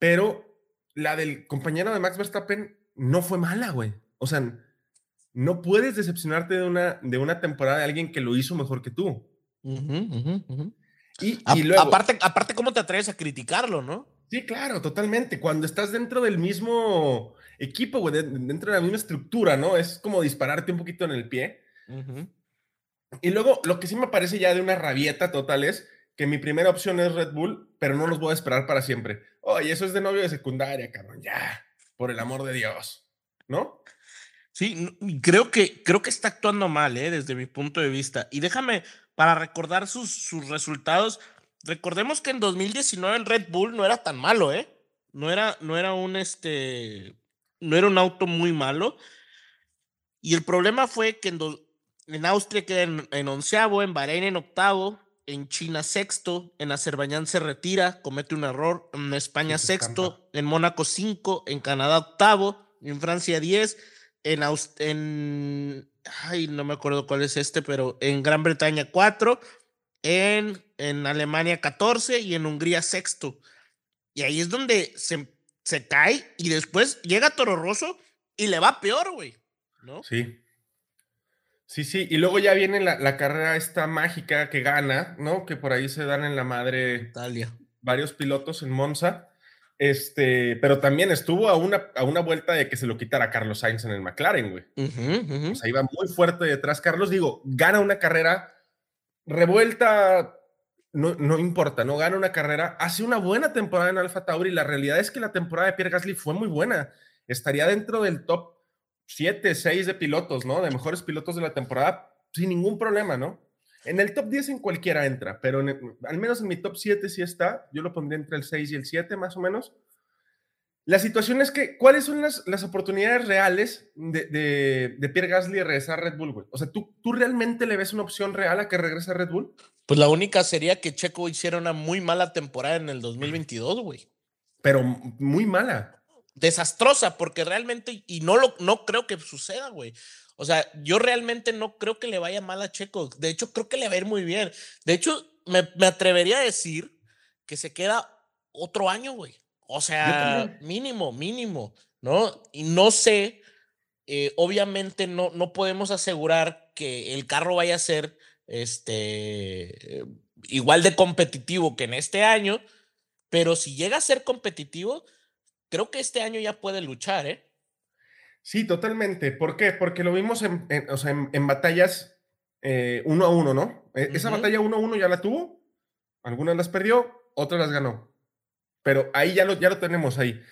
pero la del compañero de Max Verstappen no fue mala, güey. O sea, no puedes decepcionarte de una, de una temporada de alguien que lo hizo mejor que tú. Y, y luego, aparte, aparte, ¿cómo te atreves a criticarlo, no? Sí, claro, totalmente. Cuando estás dentro del mismo equipo, güey, dentro de la misma estructura, ¿no? Es como dispararte un poquito en el pie. Y luego, lo que sí me parece ya de una rabieta total es que mi primera opción es Red Bull, pero no los voy a esperar para siempre. Oye, eso es de novio de secundaria, cabrón, ya, por el amor de Dios, ¿no? Sí, creo que, creo que está actuando mal, ¿eh? desde mi punto de vista. Y déjame, para recordar sus, sus resultados, recordemos que en 2019 el Red Bull no era tan malo, ¿eh? No era, no era un, este, no era un auto muy malo. Y el problema fue que en, en Austria queda en, en onceavo, en Bahrein en octavo, en China sexto, en Azerbaiyán se retira, comete un error, en España sexto, en Mónaco cinco, en Canadá octavo, en Francia diez en, en ay, no me acuerdo cuál es este, pero en Gran Bretaña 4, en, en Alemania 14 y en Hungría sexto. Y ahí es donde se, se cae y después llega Toro Rosso y le va peor, güey. ¿No? Sí. Sí, sí, y luego ya viene la, la, carrera esta mágica que gana, ¿no? Que por ahí se dan en la madre Italia. varios pilotos en Monza. Este, pero también estuvo a una, a una vuelta de que se lo quitara Carlos Sainz en el McLaren, güey. O sea, iba muy fuerte detrás. Carlos, digo, gana una carrera revuelta, no, no importa, no gana una carrera, hace una buena temporada en Alfa Tauri. La realidad es que la temporada de Pierre Gasly fue muy buena. Estaría dentro del top 7, 6 de pilotos, ¿no? De mejores pilotos de la temporada, sin ningún problema, ¿no? En el top 10 en cualquiera entra, pero al menos en mi top 7 sí está. Yo lo pondría entre el 6 y el 7 más o menos. La situación es que, ¿cuáles son las, las oportunidades reales de, de, de, Pierre Gasly de regresar a Red Bull, güey? O sea, ¿tú, ¿tú realmente le ves una opción real a que regrese a Red Bull? Pues la única sería que Checo hiciera una muy mala temporada en el 2022, güey. Pero muy mala. Desastrosa, porque realmente, y no, lo, no creo que suceda, güey. O sea, yo realmente no creo que le vaya mal a Checo. De hecho, creo que le va a ir muy bien. De hecho, me, me atrevería a decir que se queda otro año, güey. O sea, mínimo, mínimo, ¿no? Y no sé, eh, obviamente no, no podemos asegurar que el carro vaya a ser este, igual de competitivo que en este año, pero si llega a ser competitivo, creo que este año ya puede luchar, ¿eh? Sí, totalmente. ¿Por qué? Porque lo vimos en, en o sea, en, en batallas eh, uno a uno, ¿no? E, esa uh -huh. batalla uno a uno ya la tuvo, algunas las perdió, otras las ganó. Pero ahí ya lo, ya lo tenemos ahí.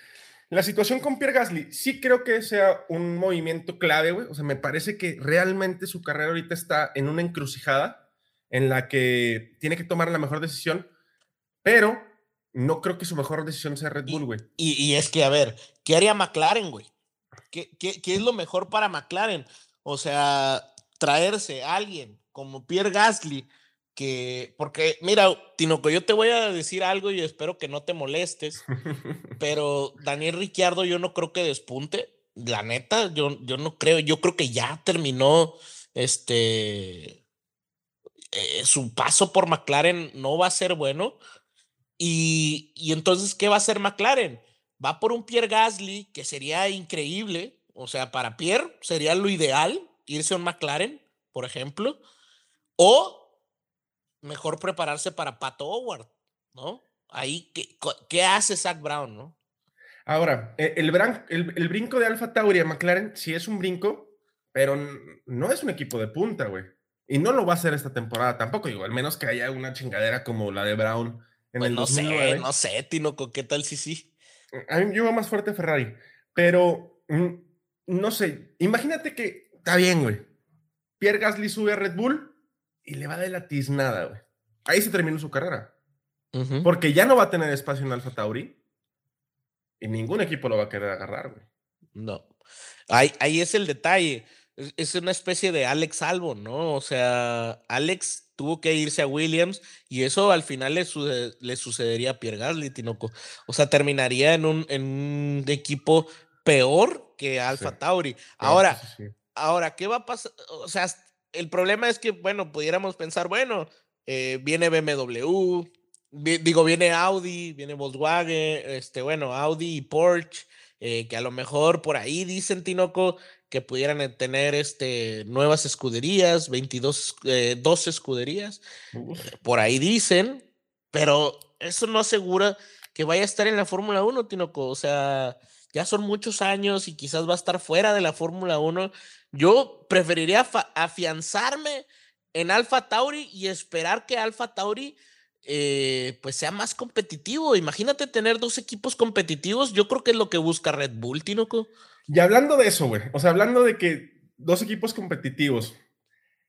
La situación con Pierre Gasly, sí creo que sea un movimiento clave, güey. O sea, me parece que realmente su carrera ahorita está en una encrucijada en la que tiene que tomar la mejor decisión, pero no creo que su mejor decisión sea Red Bull, güey. Y, y, y, es que, a ver, ¿qué haría McLaren, güey? ¿Qué, qué, ¿Qué, es lo mejor para McLaren? O sea, traerse a alguien como Pierre Gasly, que, porque, mira, Tinoco, yo te voy a decir algo y espero que no te molestes, pero Daniel Ricciardo yo no creo que despunte, la neta, yo, yo no creo, yo creo que ya terminó este, eh, su paso por McLaren no va a ser bueno. Y, y entonces, ¿qué va a hacer McLaren? Va por un Pierre Gasly, que sería increíble. O sea, para Pierre sería lo ideal irse a un McLaren, por ejemplo. O mejor prepararse para Pato Howard, ¿no? Ahí, ¿qué, qué hace Zach Brown, no? Ahora, e, el, el, el, el brinco de Alfa Tauri a McLaren sí es un brinco, pero no es un equipo de punta, güey. Y no lo va a hacer esta temporada tampoco, digo, al menos que haya una chingadera como la de Brown en pues el no 2009. sé, no sé, Tinoco, ¿qué tal si sí? A mí yo veo más fuerte Ferrari, pero no sé, imagínate que está bien, güey. Pierre Gasly sube a Red Bull y le va de la tiznada, güey. Ahí se terminó su carrera. Uh -huh. Porque ya no va a tener espacio en Alfa Tauri y ningún equipo lo va a querer agarrar, güey. No. Ahí, ahí es el detalle. es una especie de Alex Albon, ¿no? O sea, Alex tuvo que irse a Williams y eso al final le, le sucedería a Pierre Gasly, Tinoco. O sea, terminaría en un, en un equipo peor que Alfa Tauri. Ahora, ahora, ¿qué va a pasar? O sea, el problema es que, bueno, pudiéramos pensar, bueno, eh, viene BMW, digo, viene Audi, viene Volkswagen, este, bueno, Audi y Porsche, eh, que a lo mejor por ahí dicen, Tinoco, que pudieran eh, tener este, nuevas escuderías, 22, eh, escuderías, por ahí dicen, pero eso no asegura que vaya a estar en la Fórmula 1, Tinoco, o sea, ya son muchos años y quizás va a estar fuera de la Fórmula 1. Yo preferiría afianzarme en Alfa Tauri y esperar que Alfa Tauri eh, pues sea más competitivo. Imagínate tener dos equipos competitivos. Yo creo que es lo que busca Red Bull, Tinoco. Y hablando de eso, güey, o sea, hablando de que dos equipos competitivos,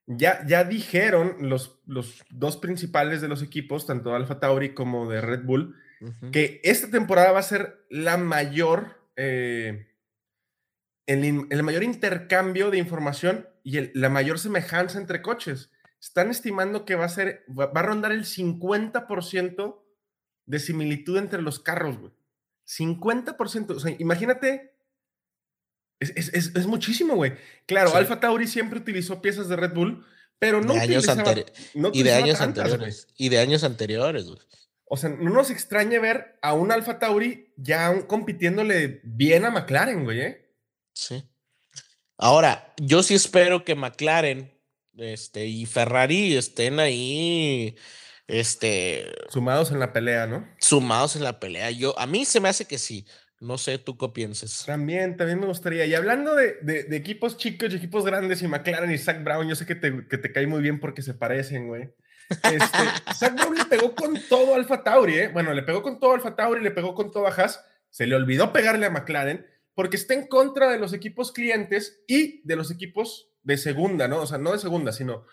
ya, ya dijeron los, los dos principales de los equipos, tanto Alfa Tauri como de Red Bull, que esta temporada va a ser la mayor, eh, el, mayor intercambio de información y la mayor semejanza entre coches están estimando que va a ser, va, a rondar el 50% de similitud entre los carros, güey. 50%. O sea, imagínate. Es, muchísimo, güey. Claro, Alfa Tauri siempre utilizó piezas de Red Bull, pero no, de años y de años anteriores. Y de años anteriores, güey. O sea, no nos extrañe ver a un Alfa Tauri ya compitiéndole bien a McLaren, güey, ¿eh? Sí. Ahora, yo sí espero que McLaren este, y Ferrari estén ahí, este... Sumados en la pelea, ¿no? Sumados en la pelea. Yo, a mí se me hace que sí. No sé, ¿tú qué piensas? También, también me gustaría. Y hablando de, de, equipos chicos y equipos grandes y McLaren y Zach Brown, yo sé que te, que te cae muy bien porque se parecen, güey. Este, Zach Brown le pegó con todo a Alfa Tauri, ¿eh? Bueno, le pegó con todo a Alfa Tauri, le pegó con todo a Haas. Se le olvidó pegarle a McLaren porque está en contra de los equipos clientes y de los equipos de segunda, ¿no? O sea, no de segunda, sino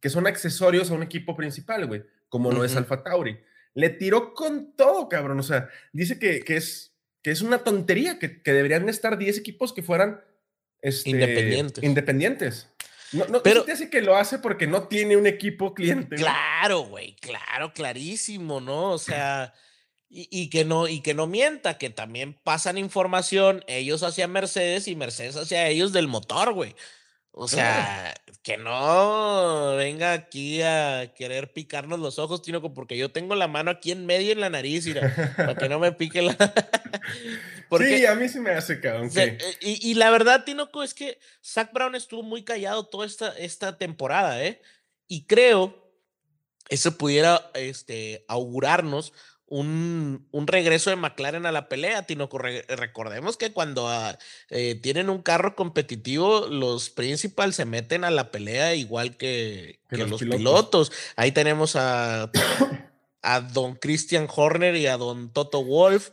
que son accesorios a un equipo principal, güey, como lo es Alfa Tauri. Le tiró con todo, cabrón. O sea, dice que, que es, que es una tontería, que, que deberían estar 10 equipos que fueran este, independientes. independientes. No, no pero te hace que lo hace porque no tiene un equipo cliente. Claro, güey, claro, clarísimo, ¿no? O sea, y, y, que no, y que no mienta, que también pasan información ellos hacia Mercedes y Mercedes hacia ellos del motor, güey. O sea, que no venga aquí a querer picarnos los ojos, Tinoco, porque yo tengo la mano aquí en medio en la nariz, mira, para que no me pique la. sí, a mí sí me hace cabrón. Y, y, la verdad, Tinoco, es que Zach Brown estuvo muy callado toda esta, esta temporada, ¿eh? Y creo eso pudiera este, augurarnos un, un, regreso de McLaren a la pelea, Tino. Recordemos que cuando ah, eh, tienen un carro competitivo, los principales se meten a la pelea igual que, los, pilotos. Ahí tenemos a, a don Christian Horner y a don Toto Wolf.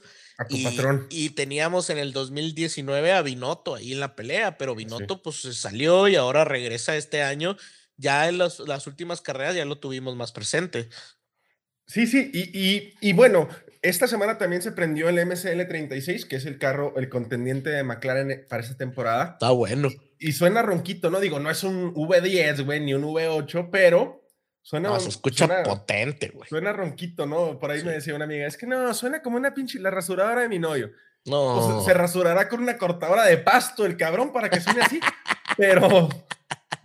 y, patrón. Y teníamos en el 2019 a Binotto ahí en la pelea, pero Binotto pues se salió y ahora regresa este año. Ya en las últimas carreras ya lo tuvimos más presente. Sí, sí, y, bueno, esta semana también se prendió el MCL 36, que es el carro, el contendiente de McLaren eh, para esta temporada. Está bueno. Y, suena ronquito, ¿no? Digo, no es un V10, güey, ni un V8, pero suena. No, se escucha potente, güey. Suena ronquito, ¿no? Por ahí me decía una amiga, es que no, suena como una pinche, la rasuradora de mi novio. No. se rasurará con una cortadora de pasto el cabrón para que suene así, pero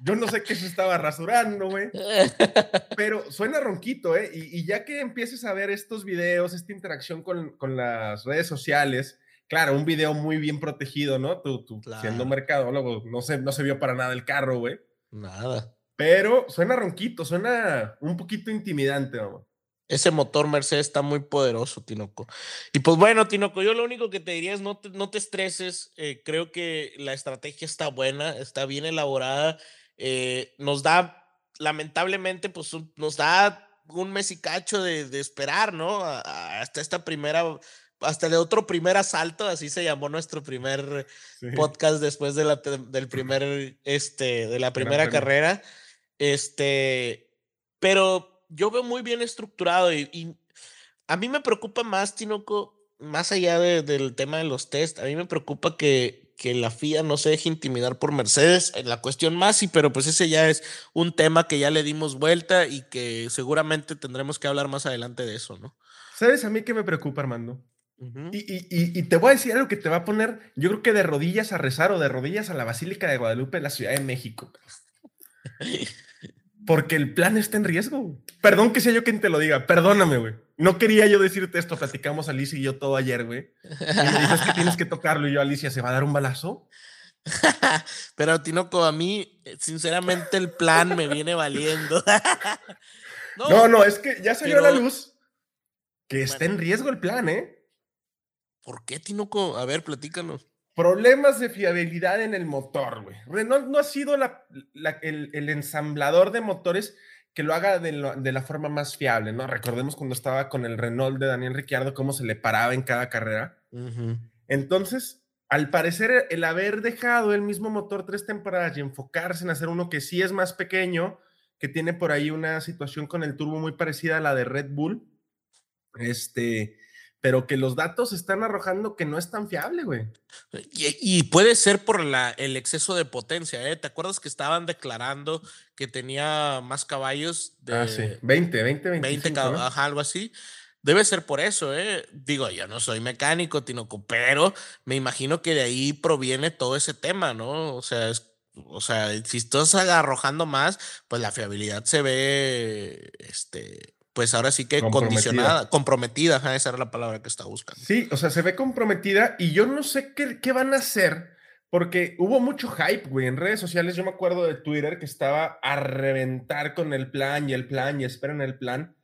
yo no sé qué se estaba rasurando, güey. Pero suena ronquito, ¿eh? Y, ya que empieces a ver estos videos, esta interacción con, con, las redes sociales, claro, un video muy bien protegido, ¿no? Tú, tú siendo mercadólogo, no se, no se vio para nada el carro, güey. Nada. Pero suena ronquito, suena un poquito intimidante, vamos. Ese motor Mercedes está muy poderoso, Tinoco. Y pues bueno, Tinoco, yo lo único que te diría es no te, no te estreses. Eh, creo que la estrategia está buena, está bien elaborada. Eh, nos da, lamentablemente, pues nos da un mes y cacho de, de esperar, ¿no? hasta esta primera, hasta el otro primer asalto, así se llamó nuestro primer podcast después de la, del primer, este, de la primera carrera. Este, pero yo veo muy bien estructurado y, a mí me preocupa más, Tinoco, más allá del tema de los test, a mí me preocupa que, que la FIA no se deje intimidar por Mercedes en la cuestión Masi, pero pues ese ya es un tema que ya le dimos vuelta y que seguramente tendremos que hablar más adelante de eso, ¿no? ¿Sabes a mí qué me preocupa, Armando? y, y, y, te voy a decir algo que te va a poner, yo creo que de rodillas a rezar o de rodillas a la Basílica de Guadalupe en la Ciudad de México. Porque el plan está en riesgo. Perdón que sea yo quien te lo diga, perdóname, güey. No quería yo decirte esto, platicamos Alicia y yo todo ayer, güey. Y me dices que tienes que tocarlo y yo, Alicia, ¿se va a dar un balazo? Pero Tinoco, a mí, sinceramente, el plan me viene valiendo. no, no, es que ya salió a la luz que está en riesgo el plan, ¿eh? ¿Por qué, Tinoco? A ver, platícanos. Problemas de fiabilidad en el motor, güey. Renault no ha sido el, ensamblador de motores que lo haga de, la forma más fiable, ¿no? Recordemos cuando estaba con el Renault de Daniel Ricciardo, cómo se le paraba en cada carrera. Entonces, al parecer, el haber dejado el mismo motor tres temporadas y enfocarse en hacer uno que sí es más pequeño, que tiene por ahí una situación con el turbo muy parecida a la de Red Bull, este, pero que los datos están arrojando que no es tan fiable, güey. Y, puede ser por la, el exceso de potencia, ¿eh? ¿Te acuerdas que estaban declarando que tenía más caballos? De ah, sí, 20, 20, 25, 20 caballos, algo así. Debe ser por eso, ¿eh? Digo, yo no soy mecánico, Tinoco, pero me imagino que de ahí proviene todo ese tema, ¿no? O sea, o sea, si estás arrojando más, pues la fiabilidad se ve, este, pues ahora sí que condicionada, comprometida, esa era la palabra que estaba buscando. Sí, o sea, se ve comprometida y yo no sé qué, qué van a hacer, porque hubo mucho hype, güey, en redes sociales. Yo me acuerdo de Twitter que estaba a reventar con el plan y el plan y esperen el plan.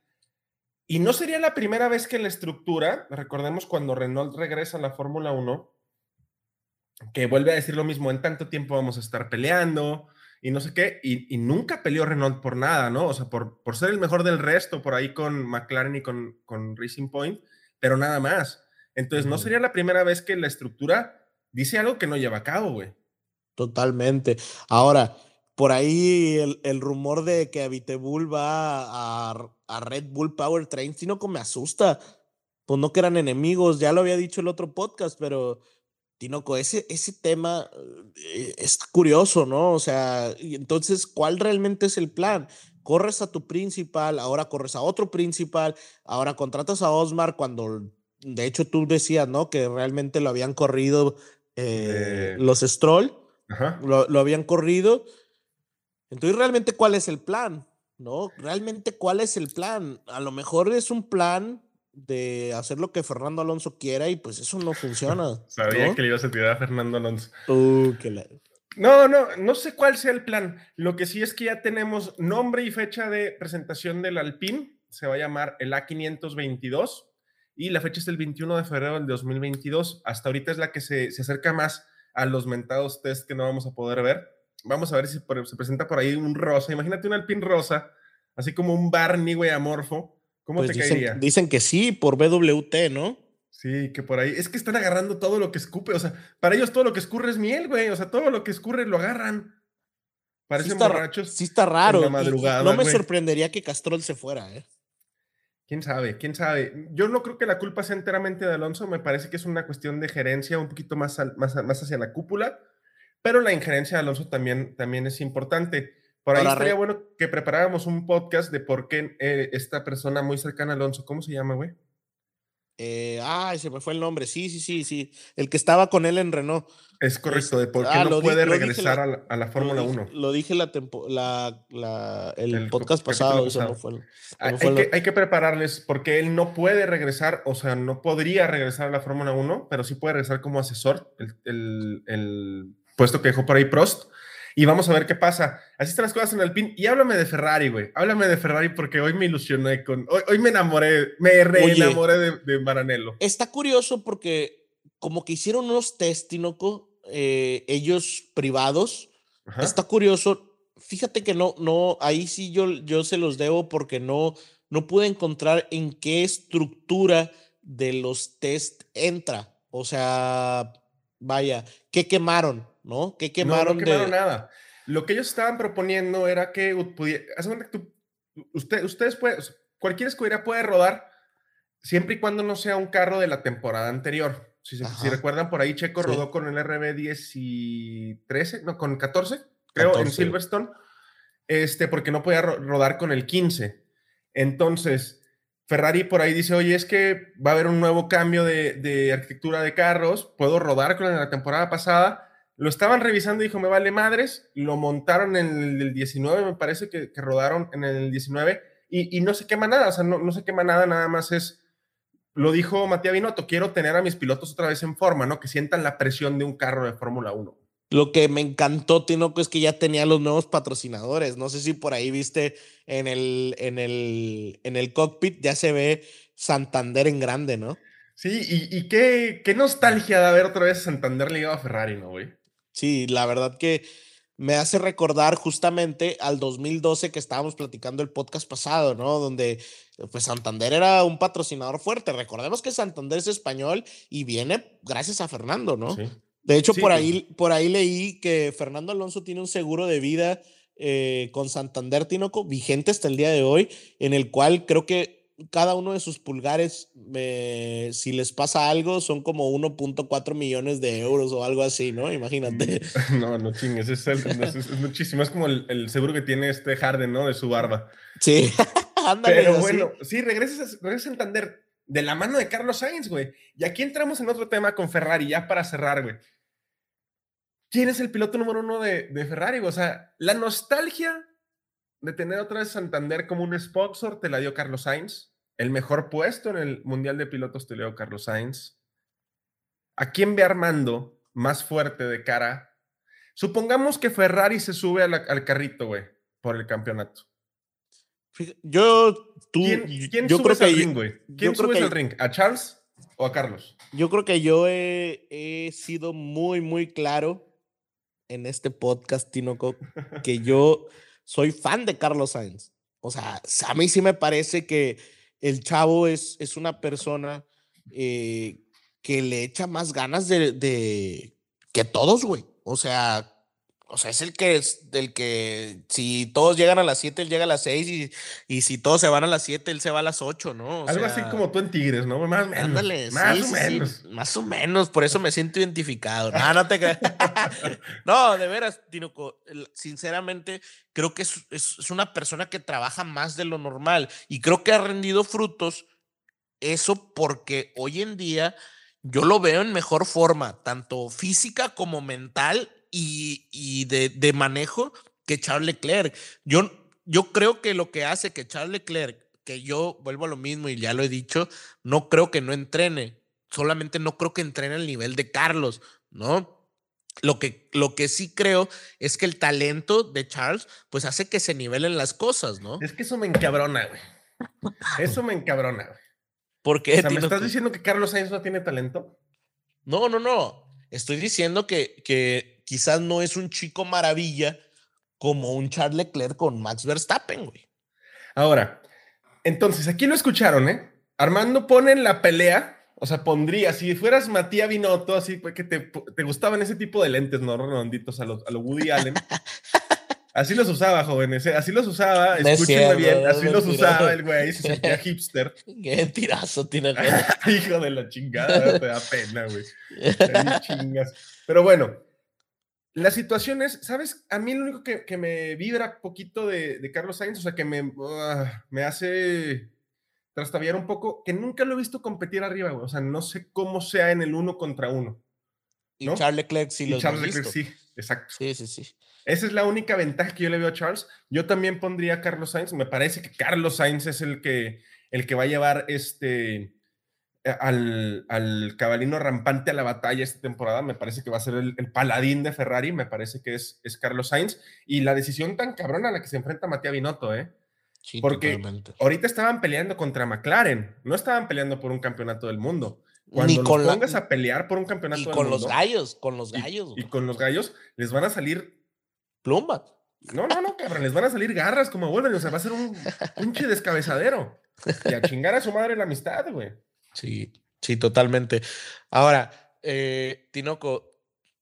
Y no sería la primera vez que la estructura, recordemos cuando Renault regresa a la Fórmula 1, que vuelve a decir lo mismo, en tanto tiempo vamos a estar peleando, y no sé qué, y, nunca peleó Renault por nada, ¿no? O sea, por, por ser el mejor del resto, por ahí con McLaren y con, con Racing Point, pero nada más. Entonces, no sería la primera vez que la estructura dice algo que no lleva a cabo, güey. Totalmente. Ahora, por ahí el, el rumor de que Avitebull va a, a Red Bull Powertrain, sino que me asusta. Pues no que eran enemigos, ya lo había dicho el otro podcast, pero Tinoco, ese, ese tema eh, es curioso, ¿no? O sea, entonces, ¿cuál realmente es el plan? Corres a tu principal, ahora corres a otro principal, ahora contratas a Osmar cuando, de hecho, tú decías, ¿no? Que realmente lo habían corrido eh, los Stroll, Lo, lo habían corrido. Entonces, ¿realmente cuál es el plan? ¿No? ¿Realmente cuál es el plan? A lo mejor es un plan de hacer lo que Fernando Alonso quiera y pues eso no funciona. Sabía que le ibas a tirar a Fernando Alonso. Uh, no, no, no sé cuál sea el plan. Lo que sí es que ya tenemos nombre y fecha de presentación del Alpine. Se va a llamar el A522 y la fecha es el 21 de febrero del 2022. Hasta ahorita es la que se, se acerca más a los mentados test que no vamos a poder ver. Vamos a ver si se presenta por ahí un rosa. Imagínate un Alpine rosa, así como un Barney, güey, amorfo ¿Cómo pues te dicen, caería? Dicen que sí, por BWT, ¿no? Sí, que por ahí. Es que están agarrando todo lo que escupe. O sea, para ellos todo lo que escurre es miel, güey. O sea, todo lo que escurre lo agarran. Parecen sí borrachos. Sí está raro. no me sorprendería que Castrol se fuera, ¿eh? Quién sabe, quién sabe. Yo no creo que la culpa sea enteramente de Alonso. Me parece que es una cuestión de gerencia un poquito más, más, más hacia la cúpula. Pero la injerencia de Alonso también, también es importante. Por ahí estaría bueno que preparáramos un podcast de por qué eh, esta persona muy cercana a Alonso, ¿cómo se llama, güey? Eh, ay, se me fue el nombre. Sí, sí, sí, sí. El que estaba con él en Renault. Es correcto, de por qué ah, no puede regresar a la, Fórmula 1. Lo dije la, la, el, podcast pasado. hay, que, prepararles porque él no puede regresar, o sea, no podría regresar a la Fórmula 1, pero sí puede regresar como asesor, el, el puesto que dejó por ahí Prost y vamos a ver qué pasa. Así están las cosas en el pin. Y háblame de Ferrari, güey. Háblame de Ferrari porque hoy me ilusioné con. Hoy, me enamoré, me reenamoré de, de, Maranello. Está curioso porque, como que hicieron unos test, Tinoco, eh, ellos privados. Está curioso. Fíjate que no, no, ahí sí yo, yo se los debo porque no, no pude encontrar en qué estructura de los test entra. O sea, vaya, ¿qué quemaron? ¿No? ¿Qué quemaron? No, no quemaron nada. Lo que ellos estaban proponiendo era que pudiera, usted, ustedes pueden, cualquier escudería puede rodar siempre y cuando no sea un carro de la temporada anterior. Si, se- si recuerdan, por ahí Checo Sí. rodó con el RB10 y 13, no, con 14, creo, en 14. Silverstone, este, porque no podía ro- rodar con el 15. Entonces, Ferrari por ahí dice, oye, es que va a haber un nuevo cambio de, de arquitectura de carros, puedo rodar con de la temporada pasada. Lo estaban revisando y dijo, me vale madres, lo montaron en el del 19, me parece que, que rodaron en el 19 y, y no se quema nada, o sea, no, no se quema nada, nada más es, lo dijo Matías Binotto, quiero tener a mis pilotos otra vez en forma, ¿no? Que sientan la presión de un carro de Fórmula 1. Lo que me encantó, Tinoco, es que ya tenía los nuevos patrocinadores. No sé si por ahí viste en el, en el, en el cockpit, ya se ve Santander en grande, ¿no? Sí, y, y qué, qué nostalgia de ver otra vez Santander ligado a Ferrari, ¿no, güey? Sí, la verdad que me hace recordar justamente al 2012 que estábamos platicando el podcast pasado, ¿no? Donde pues Santander era un patrocinador fuerte. Recordemos que Santander es español y viene gracias a Fernando, ¿no? Sí. De hecho, Sí, por, ahí, por ahí leí que Fernando Alonso tiene un seguro de vida eh, con Santander Tinoco vigente hasta el día de hoy, en el cual creo que cada uno de sus pulgares, eh, si les pasa algo, son como 1.4 millones de euros o algo así, ¿no? Imagínate. No, no chingues, es, el- es- es muchísimo. Es como el, el seguro que tiene este Harden, ¿no? De su barba. Sí, ándale. Pero así. bueno, sí, regresas, a- Santander de la mano de Carlos Sainz, güey. Y aquí entramos en otro tema con Ferrari, ya para cerrar, güey. ¿Quién es el piloto número uno de, de Ferrari? O sea, la nostalgia de tener otra vez Santander como un sponsor te la dio Carlos Sainz. El mejor puesto en el Mundial de Pilotos te lo dio Carlos Sainz. ¿A quién ve Armando más fuerte de cara? Supongamos que Ferrari se sube la- al carrito, güey, por el campeonato. Yo, tú, ¿Quién, yo creo subes al que ring, güey? ¿Quién subes que- al ring? ¿A Charles o a Carlos? Yo creo que yo he, he sido muy, muy claro en este podcast, Tinoco, que yo soy fan de Carlos Sainz. O sea, a mí sí me parece que el chavo es, es una persona eh, que le echa más ganas de, de que todos, güey. O sea, o sea, es el que es del que si todos llegan a las 7, él llega a las 6 y, y si todos se van a las 7, él se va a las 8, ¿no? O Algo así como tú en Tigres, ¿no? Más o menos. Ándale, más sí, o sí, sí, menos. más o menos, por eso me siento identificado. No, no te creas. no, de veras, Tinoco, sinceramente, creo que es, es- es una persona que trabaja más de lo normal y creo que ha rendido frutos. Eso porque hoy en día yo lo veo en mejor forma, tanto física como mental y, y de, de manejo que Charles Leclerc. Yo, yo creo que lo que hace que Charles Leclerc, que yo vuelvo a lo mismo y ya lo he dicho, no creo que no entrene, solamente no creo que entrene al nivel de Carlos, ¿no? Lo que, lo que sí creo es que el talento de Charles, pues hace que se nivelen las cosas, ¿no? Es que eso me encabrona, güey. Eso me encabrona, güey. Porque O sea, ¿me estás diciendo que Carlos Sainz no tiene talento? No, no, no. Estoy diciendo que, que quizás no es un chico maravilla como un Charles Leclerc con Max Verstappen, güey. Ahora, entonces, aquí lo escucharon, ¿eh? Armando pone en la pelea, o sea, pondría, si fueras Matías Binotto, así pues, que te, te gustaban ese tipo de lentes, ¿no? Redonditos a los, a lo Woody Allen. Así los usaba, jóvenes, ¿eh? así los usaba, escúchenme bien, así los usaba el güey, se sentía hipster. Qué tirazo tiene. Hijo de la chingada, te da pena, güey. Pero bueno, la situación es, ¿sabes? A mí lo único que, que me vibra poquito de, de Carlos Sainz, o sea, que me, ah, me hace trastabillar un poco, que nunca lo he visto competir arriba, güey. O sea, no sé cómo sea en el uno contra uno. Y. Charles Leclerc sí y los Charles Leclerc visto. sí, exacto. Sí, sí, sí. Esa es la única ventaja que yo le veo a Charles. Yo también pondría a Carlos Sainz. Me parece que Carlos Sainz es el que, el que va a llevar este al, al cabalino rampante a la batalla esta temporada. Me parece que va a ser el, el paladín de Ferrari. Me parece que es, es Carlos Sainz. Y la decisión tan cabrona a la que se enfrenta Matías Binotto, ¿eh? Sí, Porque totalmente. ahorita estaban peleando contra McLaren. No estaban peleando por un campeonato del mundo. Cuando Ni los con la- pongas a pelear por un campeonato Y del con los gallos, con los y- gallos, y güey. con los gallos, les van a salir Plumba. no, no, no, cabrón, les van a salir garras como vuelven, o sea, va a ser un pinche descabezadero. Y a chingar a su madre la amistad, güey. Sí, sí, totalmente. Ahora, eh, Tinoco,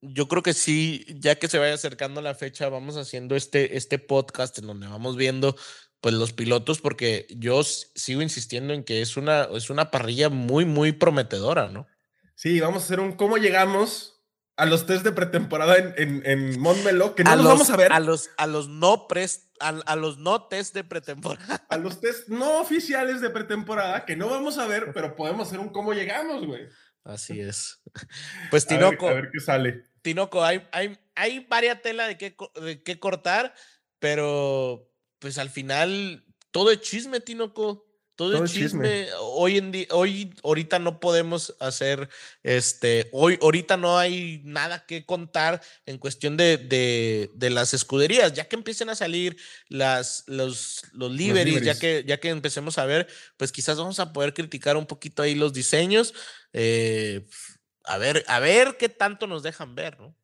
yo creo que sí, ya que se vaya acercando la fecha, vamos haciendo este, este podcast en donde vamos viendo pues los pilotos, porque yo sigo insistiendo en que es una, es una parrilla muy, muy prometedora, ¿no? Sí, vamos a hacer un cómo llegamos a los test de pretemporada en, en, en Montmeló, que no a los, los, vamos a ver. A los, a los no a, a los no test de pretemporada. A los test no oficiales de pretemporada, que no vamos a ver, pero podemos hacer un cómo llegamos, güey. Así es. Pues A ver, Tinoco, a ver qué sale. Tinoco, hay, hay, hay varias tela de qué, de qué cortar, pero pues al final todo es chisme, Tinoco. Todo, Todo es chisme. chisme. Hoy en día, hoy, ahorita no podemos hacer, este, hoy, ahorita no hay nada que contar en cuestión de, de, de las escuderías. Ya que empiecen a salir las, los, los liveries, ya que, ya que empecemos a ver, pues quizás vamos a poder criticar un poquito ahí los diseños. eh, a ver, a ver qué tanto nos dejan ver, ¿no?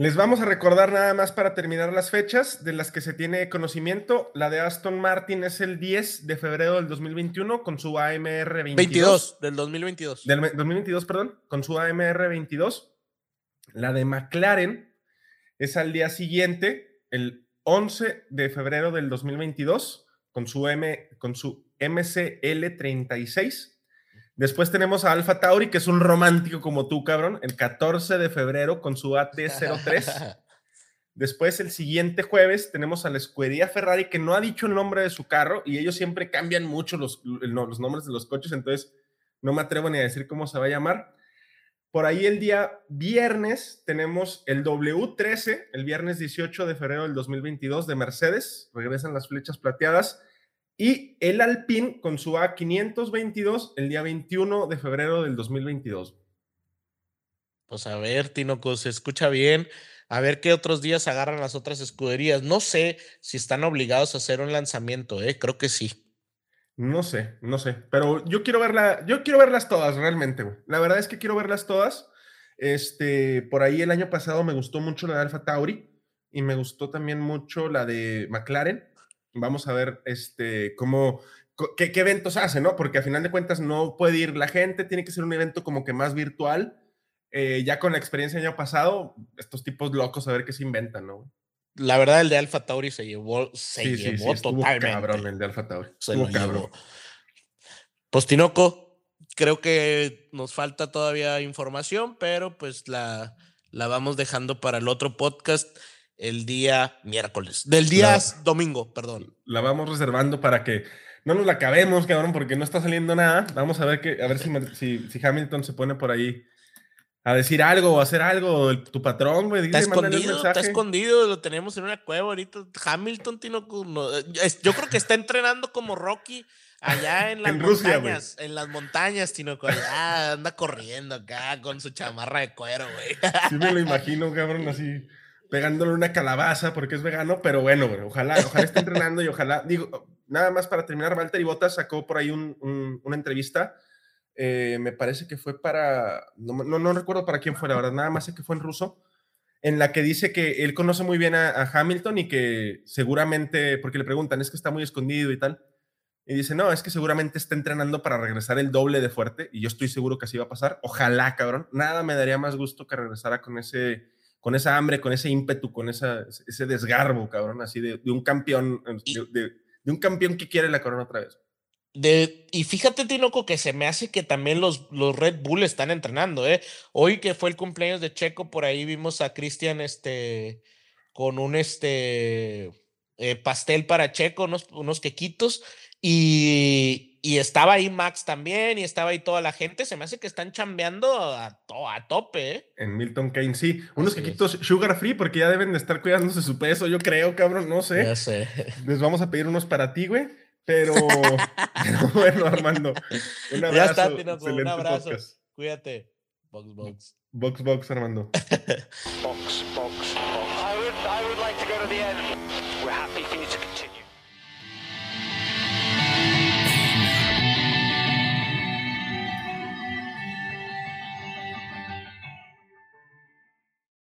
Les vamos a recordar nada más para terminar las fechas de las que se tiene conocimiento. La de Aston Martin es el 10 de febrero del 2021 con su AMR 22. 22 del 2022. Del me- 2022, perdón, con su AMR 22. La de McLaren es al día siguiente, el 11 de febrero del 2022, con su, M, con su MCL 36. Después tenemos a Alfa Tauri, que es un romántico como tú, cabrón, el 14 de febrero con su AT03. Después, el siguiente jueves, tenemos a la escudería Ferrari, que no ha dicho el nombre de su carro y ellos siempre cambian mucho los, los nombres de los coches, entonces no me atrevo ni a decir cómo se va a llamar. Por ahí el día viernes tenemos el W13, el viernes 18 de febrero del 2022 de Mercedes, regresan las flechas plateadas, y el Alpine con su A522 el día 21 de febrero del 2022. Pues a ver, Tinoco, se escucha bien. A ver qué otros días agarran las otras escuderías. No sé si están obligados a hacer un lanzamiento, ¿eh? Creo que sí. No sé, no sé, pero yo quiero verla, yo quiero verlas todas realmente, güey. La verdad es que quiero verlas todas. Este, por ahí el año pasado me gustó mucho la de Alfa Tauri y me gustó también mucho la de McLaren. Vamos a ver este cómo qué, qué eventos hace, ¿no? Porque a final de cuentas no puede ir la gente, tiene que ser un evento como que más virtual. Eh, ya con la experiencia del año pasado, estos tipos locos a ver qué se inventan, ¿no? La verdad, el de Alfa Tauri se llevó, se Sí, sí, sí, llevó estuvo totalmente. cabrón el de Alfa Tauri. se lo cabrón. llevó. Pues Tinoco, creo que nos falta todavía información, pero pues la, la vamos dejando para el otro podcast el día miércoles. Del día La- domingo, perdón. la vamos reservando para que no nos la acabemos, cabrón, porque no está saliendo nada. Vamos a ver que, a ver si, si, si Hamilton se pone por ahí a decir algo o a hacer algo. el- tu patrón, güey, Está escondido, está escondido, lo tenemos en una cueva ahorita. Hamilton, Tinoco, no, eh, es- yo creo que está entrenando como Rocky allá en las En Rusia, güey. montañas, en las montañas, Tinoco, allá anda corriendo acá con su chamarra de cuero, güey. Sí me lo imagino, cabrón, así pegándole una calabaza porque es vegano, pero bueno, ojalá, ojalá esté entrenando y ojalá, digo, nada más para terminar, Valtteri Bottas sacó por ahí un- un- una entrevista, eh, me parece que fue para, no, no, no recuerdo para quién fue, la verdad, nada más sé que fue en ruso, en la que dice que él conoce muy bien a, a Hamilton y que seguramente, porque le preguntan, es que está muy escondido y tal, y dice, no, es que seguramente está entrenando para regresar el doble de fuerte, y yo estoy seguro que así va a pasar. Ojalá, cabrón. Nada me daría más gusto que regresara con ese, con esa hambre, con ese ímpetu, con esa, ese desgarbo, cabrón, así de, de un campeón, Y- de, de- de un campeón que quiere la corona otra vez. De, y fíjate, Tinoco, que se me hace que también los, los Red Bull están entrenando, ¿eh? Hoy que fue el cumpleaños de Checo, por ahí vimos a Cristian este, con un este, eh, pastel para Checo, unos, unos quequitos, y, y estaba ahí Max también, y estaba ahí toda la gente. Se me hace que están chambeando a, to- a tope, ¿eh? En Milton Keynes, sí. Unos Así es. quequitos sugar free porque ya deben de estar cuidándose su peso, yo creo, cabrón, no sé. Ya sé. Les vamos a pedir unos para ti, güey. Pero, pero bueno, Armando. Un abrazo. Ya está, Tinoco, un abrazo. podcast. Cuídate. Box, box. Box, box, Armando. box, box, box. I would, I would like to go to the end.